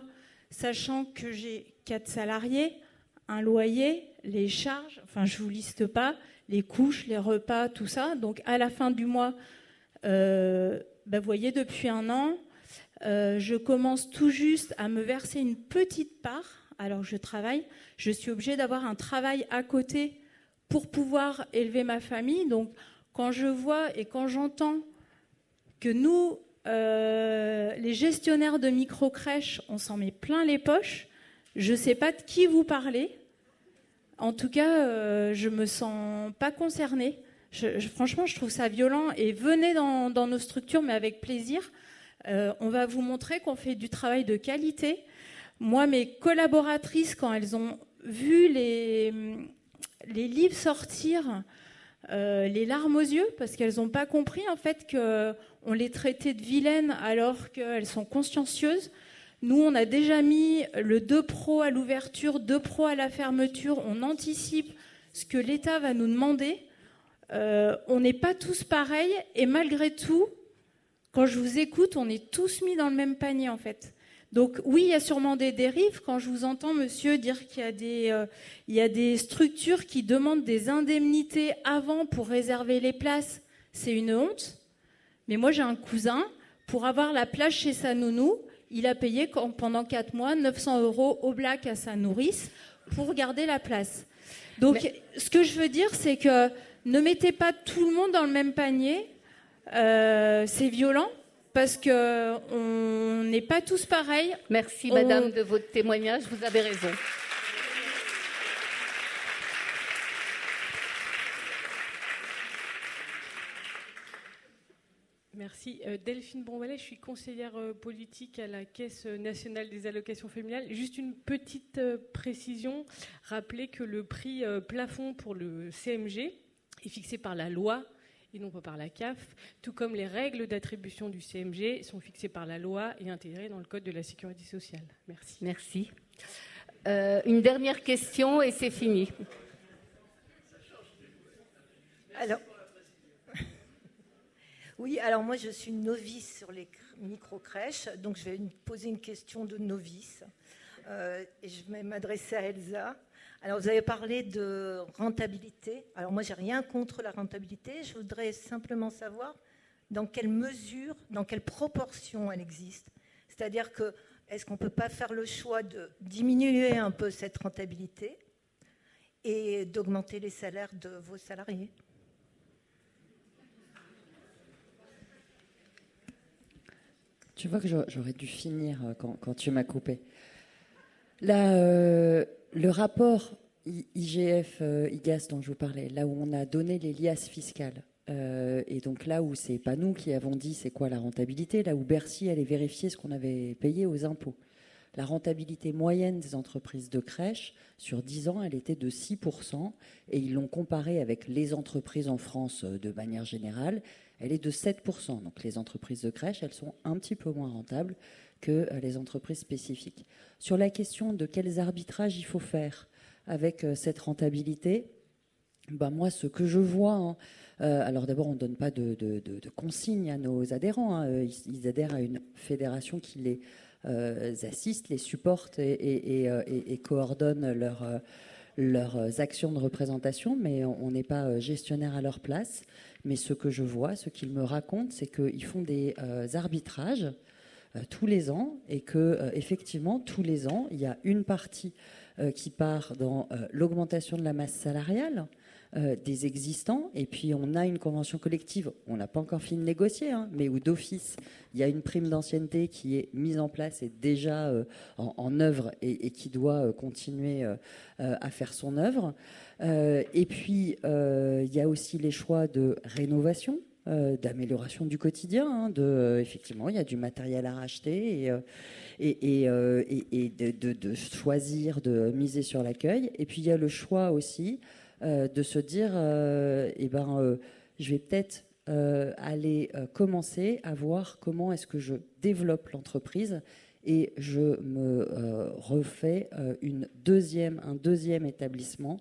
sachant que j'ai 4 salariés, un loyer, les charges, enfin je vous liste pas, les couches, les repas, tout ça. Donc à la fin du mois, euh, ben, vous voyez, depuis un an, euh, je commence tout juste à me verser une petite part. Alors je travaille, je suis obligée d'avoir un travail à côté pour pouvoir élever ma famille. Donc quand je vois et quand j'entends que nous, euh, les gestionnaires de micro-crèches, on s'en met plein les poches, je ne sais pas de qui vous parlez. En tout cas, euh, je me sens pas concernée. Franchement, je trouve ça violent. Et venez dans, nos structures, mais avec plaisir. Euh, on va vous montrer qu'on fait du travail de qualité. Moi, mes collaboratrices, quand elles ont vu les, livres sortir, euh, les larmes aux yeux, parce qu'elles n'ont pas compris en fait qu'on les traitait de vilaines alors qu'elles sont consciencieuses. Nous, on a déjà mis le 2 Pro à l'ouverture, 2 Pro à la fermeture. On anticipe ce que l'État va nous demander. Euh, on n'est pas tous pareils et malgré tout, quand je vous écoute, on est tous mis dans le même panier en fait. Donc oui, il y a sûrement des dérives. Quand je vous entends, monsieur, dire qu'il y a des, euh, il y a des structures qui demandent des indemnités avant pour réserver les places, c'est une honte. Mais moi, j'ai un cousin, pour avoir la place chez sa nounou, il a payé pendant 4 mois 900 euros au black à sa nourrice pour garder la place. Donc, ce que je veux dire, c'est que ne mettez pas tout le monde dans le même panier. Euh, c'est violent parce qu'on n'est pas tous pareils. Merci, madame, de votre témoignage. Vous avez raison. Merci. Euh, Delphine Bonvalet, je suis conseillère euh, politique à la Caisse nationale des allocations familiales. Juste une petite précision. Rappelez que le prix plafond pour le CMG est fixé par la loi et non pas par la CAF, tout comme les règles d'attribution du CMG sont fixées par la loi et intégrées dans le Code de la sécurité sociale. Merci. Merci. une dernière question et c'est fini. Alors, *laughs* oui, alors moi je suis novice sur les micro-crèches, donc je vais poser une question de novice. Euh, et je vais m'adresser à Elsa. Alors vous avez parlé de rentabilité. Alors moi j'ai rien contre la rentabilité, je voudrais simplement savoir dans quelle mesure, dans quelle proportion elle existe. C'est-à-dire que est-ce qu'on ne peut pas faire le choix de diminuer un peu cette rentabilité et d'augmenter les salaires de vos salariés? Tu vois que j'aurais dû finir euh, quand, tu m'as coupé. Là, euh, le rapport IGF, euh, dont je vous parlais, là où on a donné les liasses fiscales, et donc là où c'est pas nous qui avons dit c'est quoi la rentabilité, là où Bercy allait vérifier ce qu'on avait payé aux impôts. La rentabilité moyenne des entreprises de crèche, sur 10 ans, elle était de 6%, et ils l'ont comparé avec les entreprises en France de manière générale, elle est de 7%. Donc les entreprises de crèche, elles sont un petit peu moins rentables que euh, les entreprises spécifiques. Sur la question de quels arbitrages il faut faire avec euh, cette rentabilité, bah moi, ce que je vois, hein, euh, alors d'abord, on ne donne pas de, consignes à nos adhérents. Hein. ils, adhèrent à une fédération qui les assiste, les supporte et, coordonne leur, leurs actions de représentation, mais on n'est pas gestionnaire à leur place. Mais ce que je vois, ce qu'ils me racontent, c'est qu'ils font des arbitrages tous les ans et que euh, effectivement tous les ans il y a une partie qui part dans l'augmentation de la masse salariale des existants. Et puis on a une convention collective. On n'a pas encore fini de négocier hein, mais où d'office il y a une prime d'ancienneté qui est mise en place et déjà en, œuvre et, qui doit continuer à faire son œuvre. Euh, et puis, euh, il y a aussi les choix de rénovation, euh, d'amélioration du quotidien. Hein, de, effectivement, il y a du matériel à racheter et, et, de, choisir de miser sur l'accueil. Et puis, il y a le choix aussi de se dire, eh ben, je vais peut-être aller commencer à voir comment est-ce que je développe l'entreprise et je me refais une deuxième, un deuxième établissement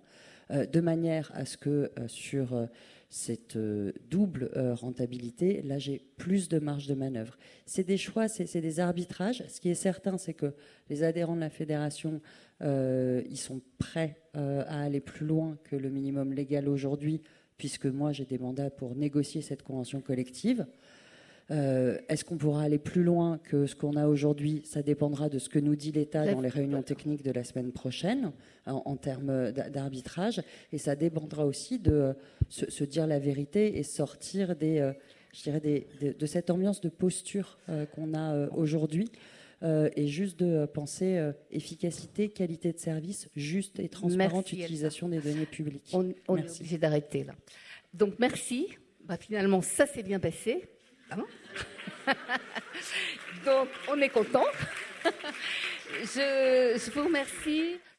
de manière à ce que sur cette euh, double euh, rentabilité, là j'ai plus de marge de manœuvre. C'est des choix, c'est des arbitrages. Ce qui est certain, c'est que les adhérents de la fédération, euh, ils sont prêts à aller plus loin que le minimum légal aujourd'hui, puisque moi j'ai des mandats pour négocier cette convention collective. Euh, est-ce qu'on pourra aller plus loin que ce qu'on a aujourd'hui? Ça dépendra de ce que nous dit l'État dans les réunions techniques de la semaine prochaine en, termes d'arbitrage. Et ça dépendra aussi de euh, se, dire la vérité et sortir des, euh, je dirais de, cette ambiance de posture qu'on a aujourd'hui. et juste de penser efficacité, qualité de service, juste et transparente utilisation des données publiques. On, on est obligé d'arrêter là. Donc merci. Bah, finalement, ça s'est bien passé. Donc, on est content. *laughs* je, je vous remercie.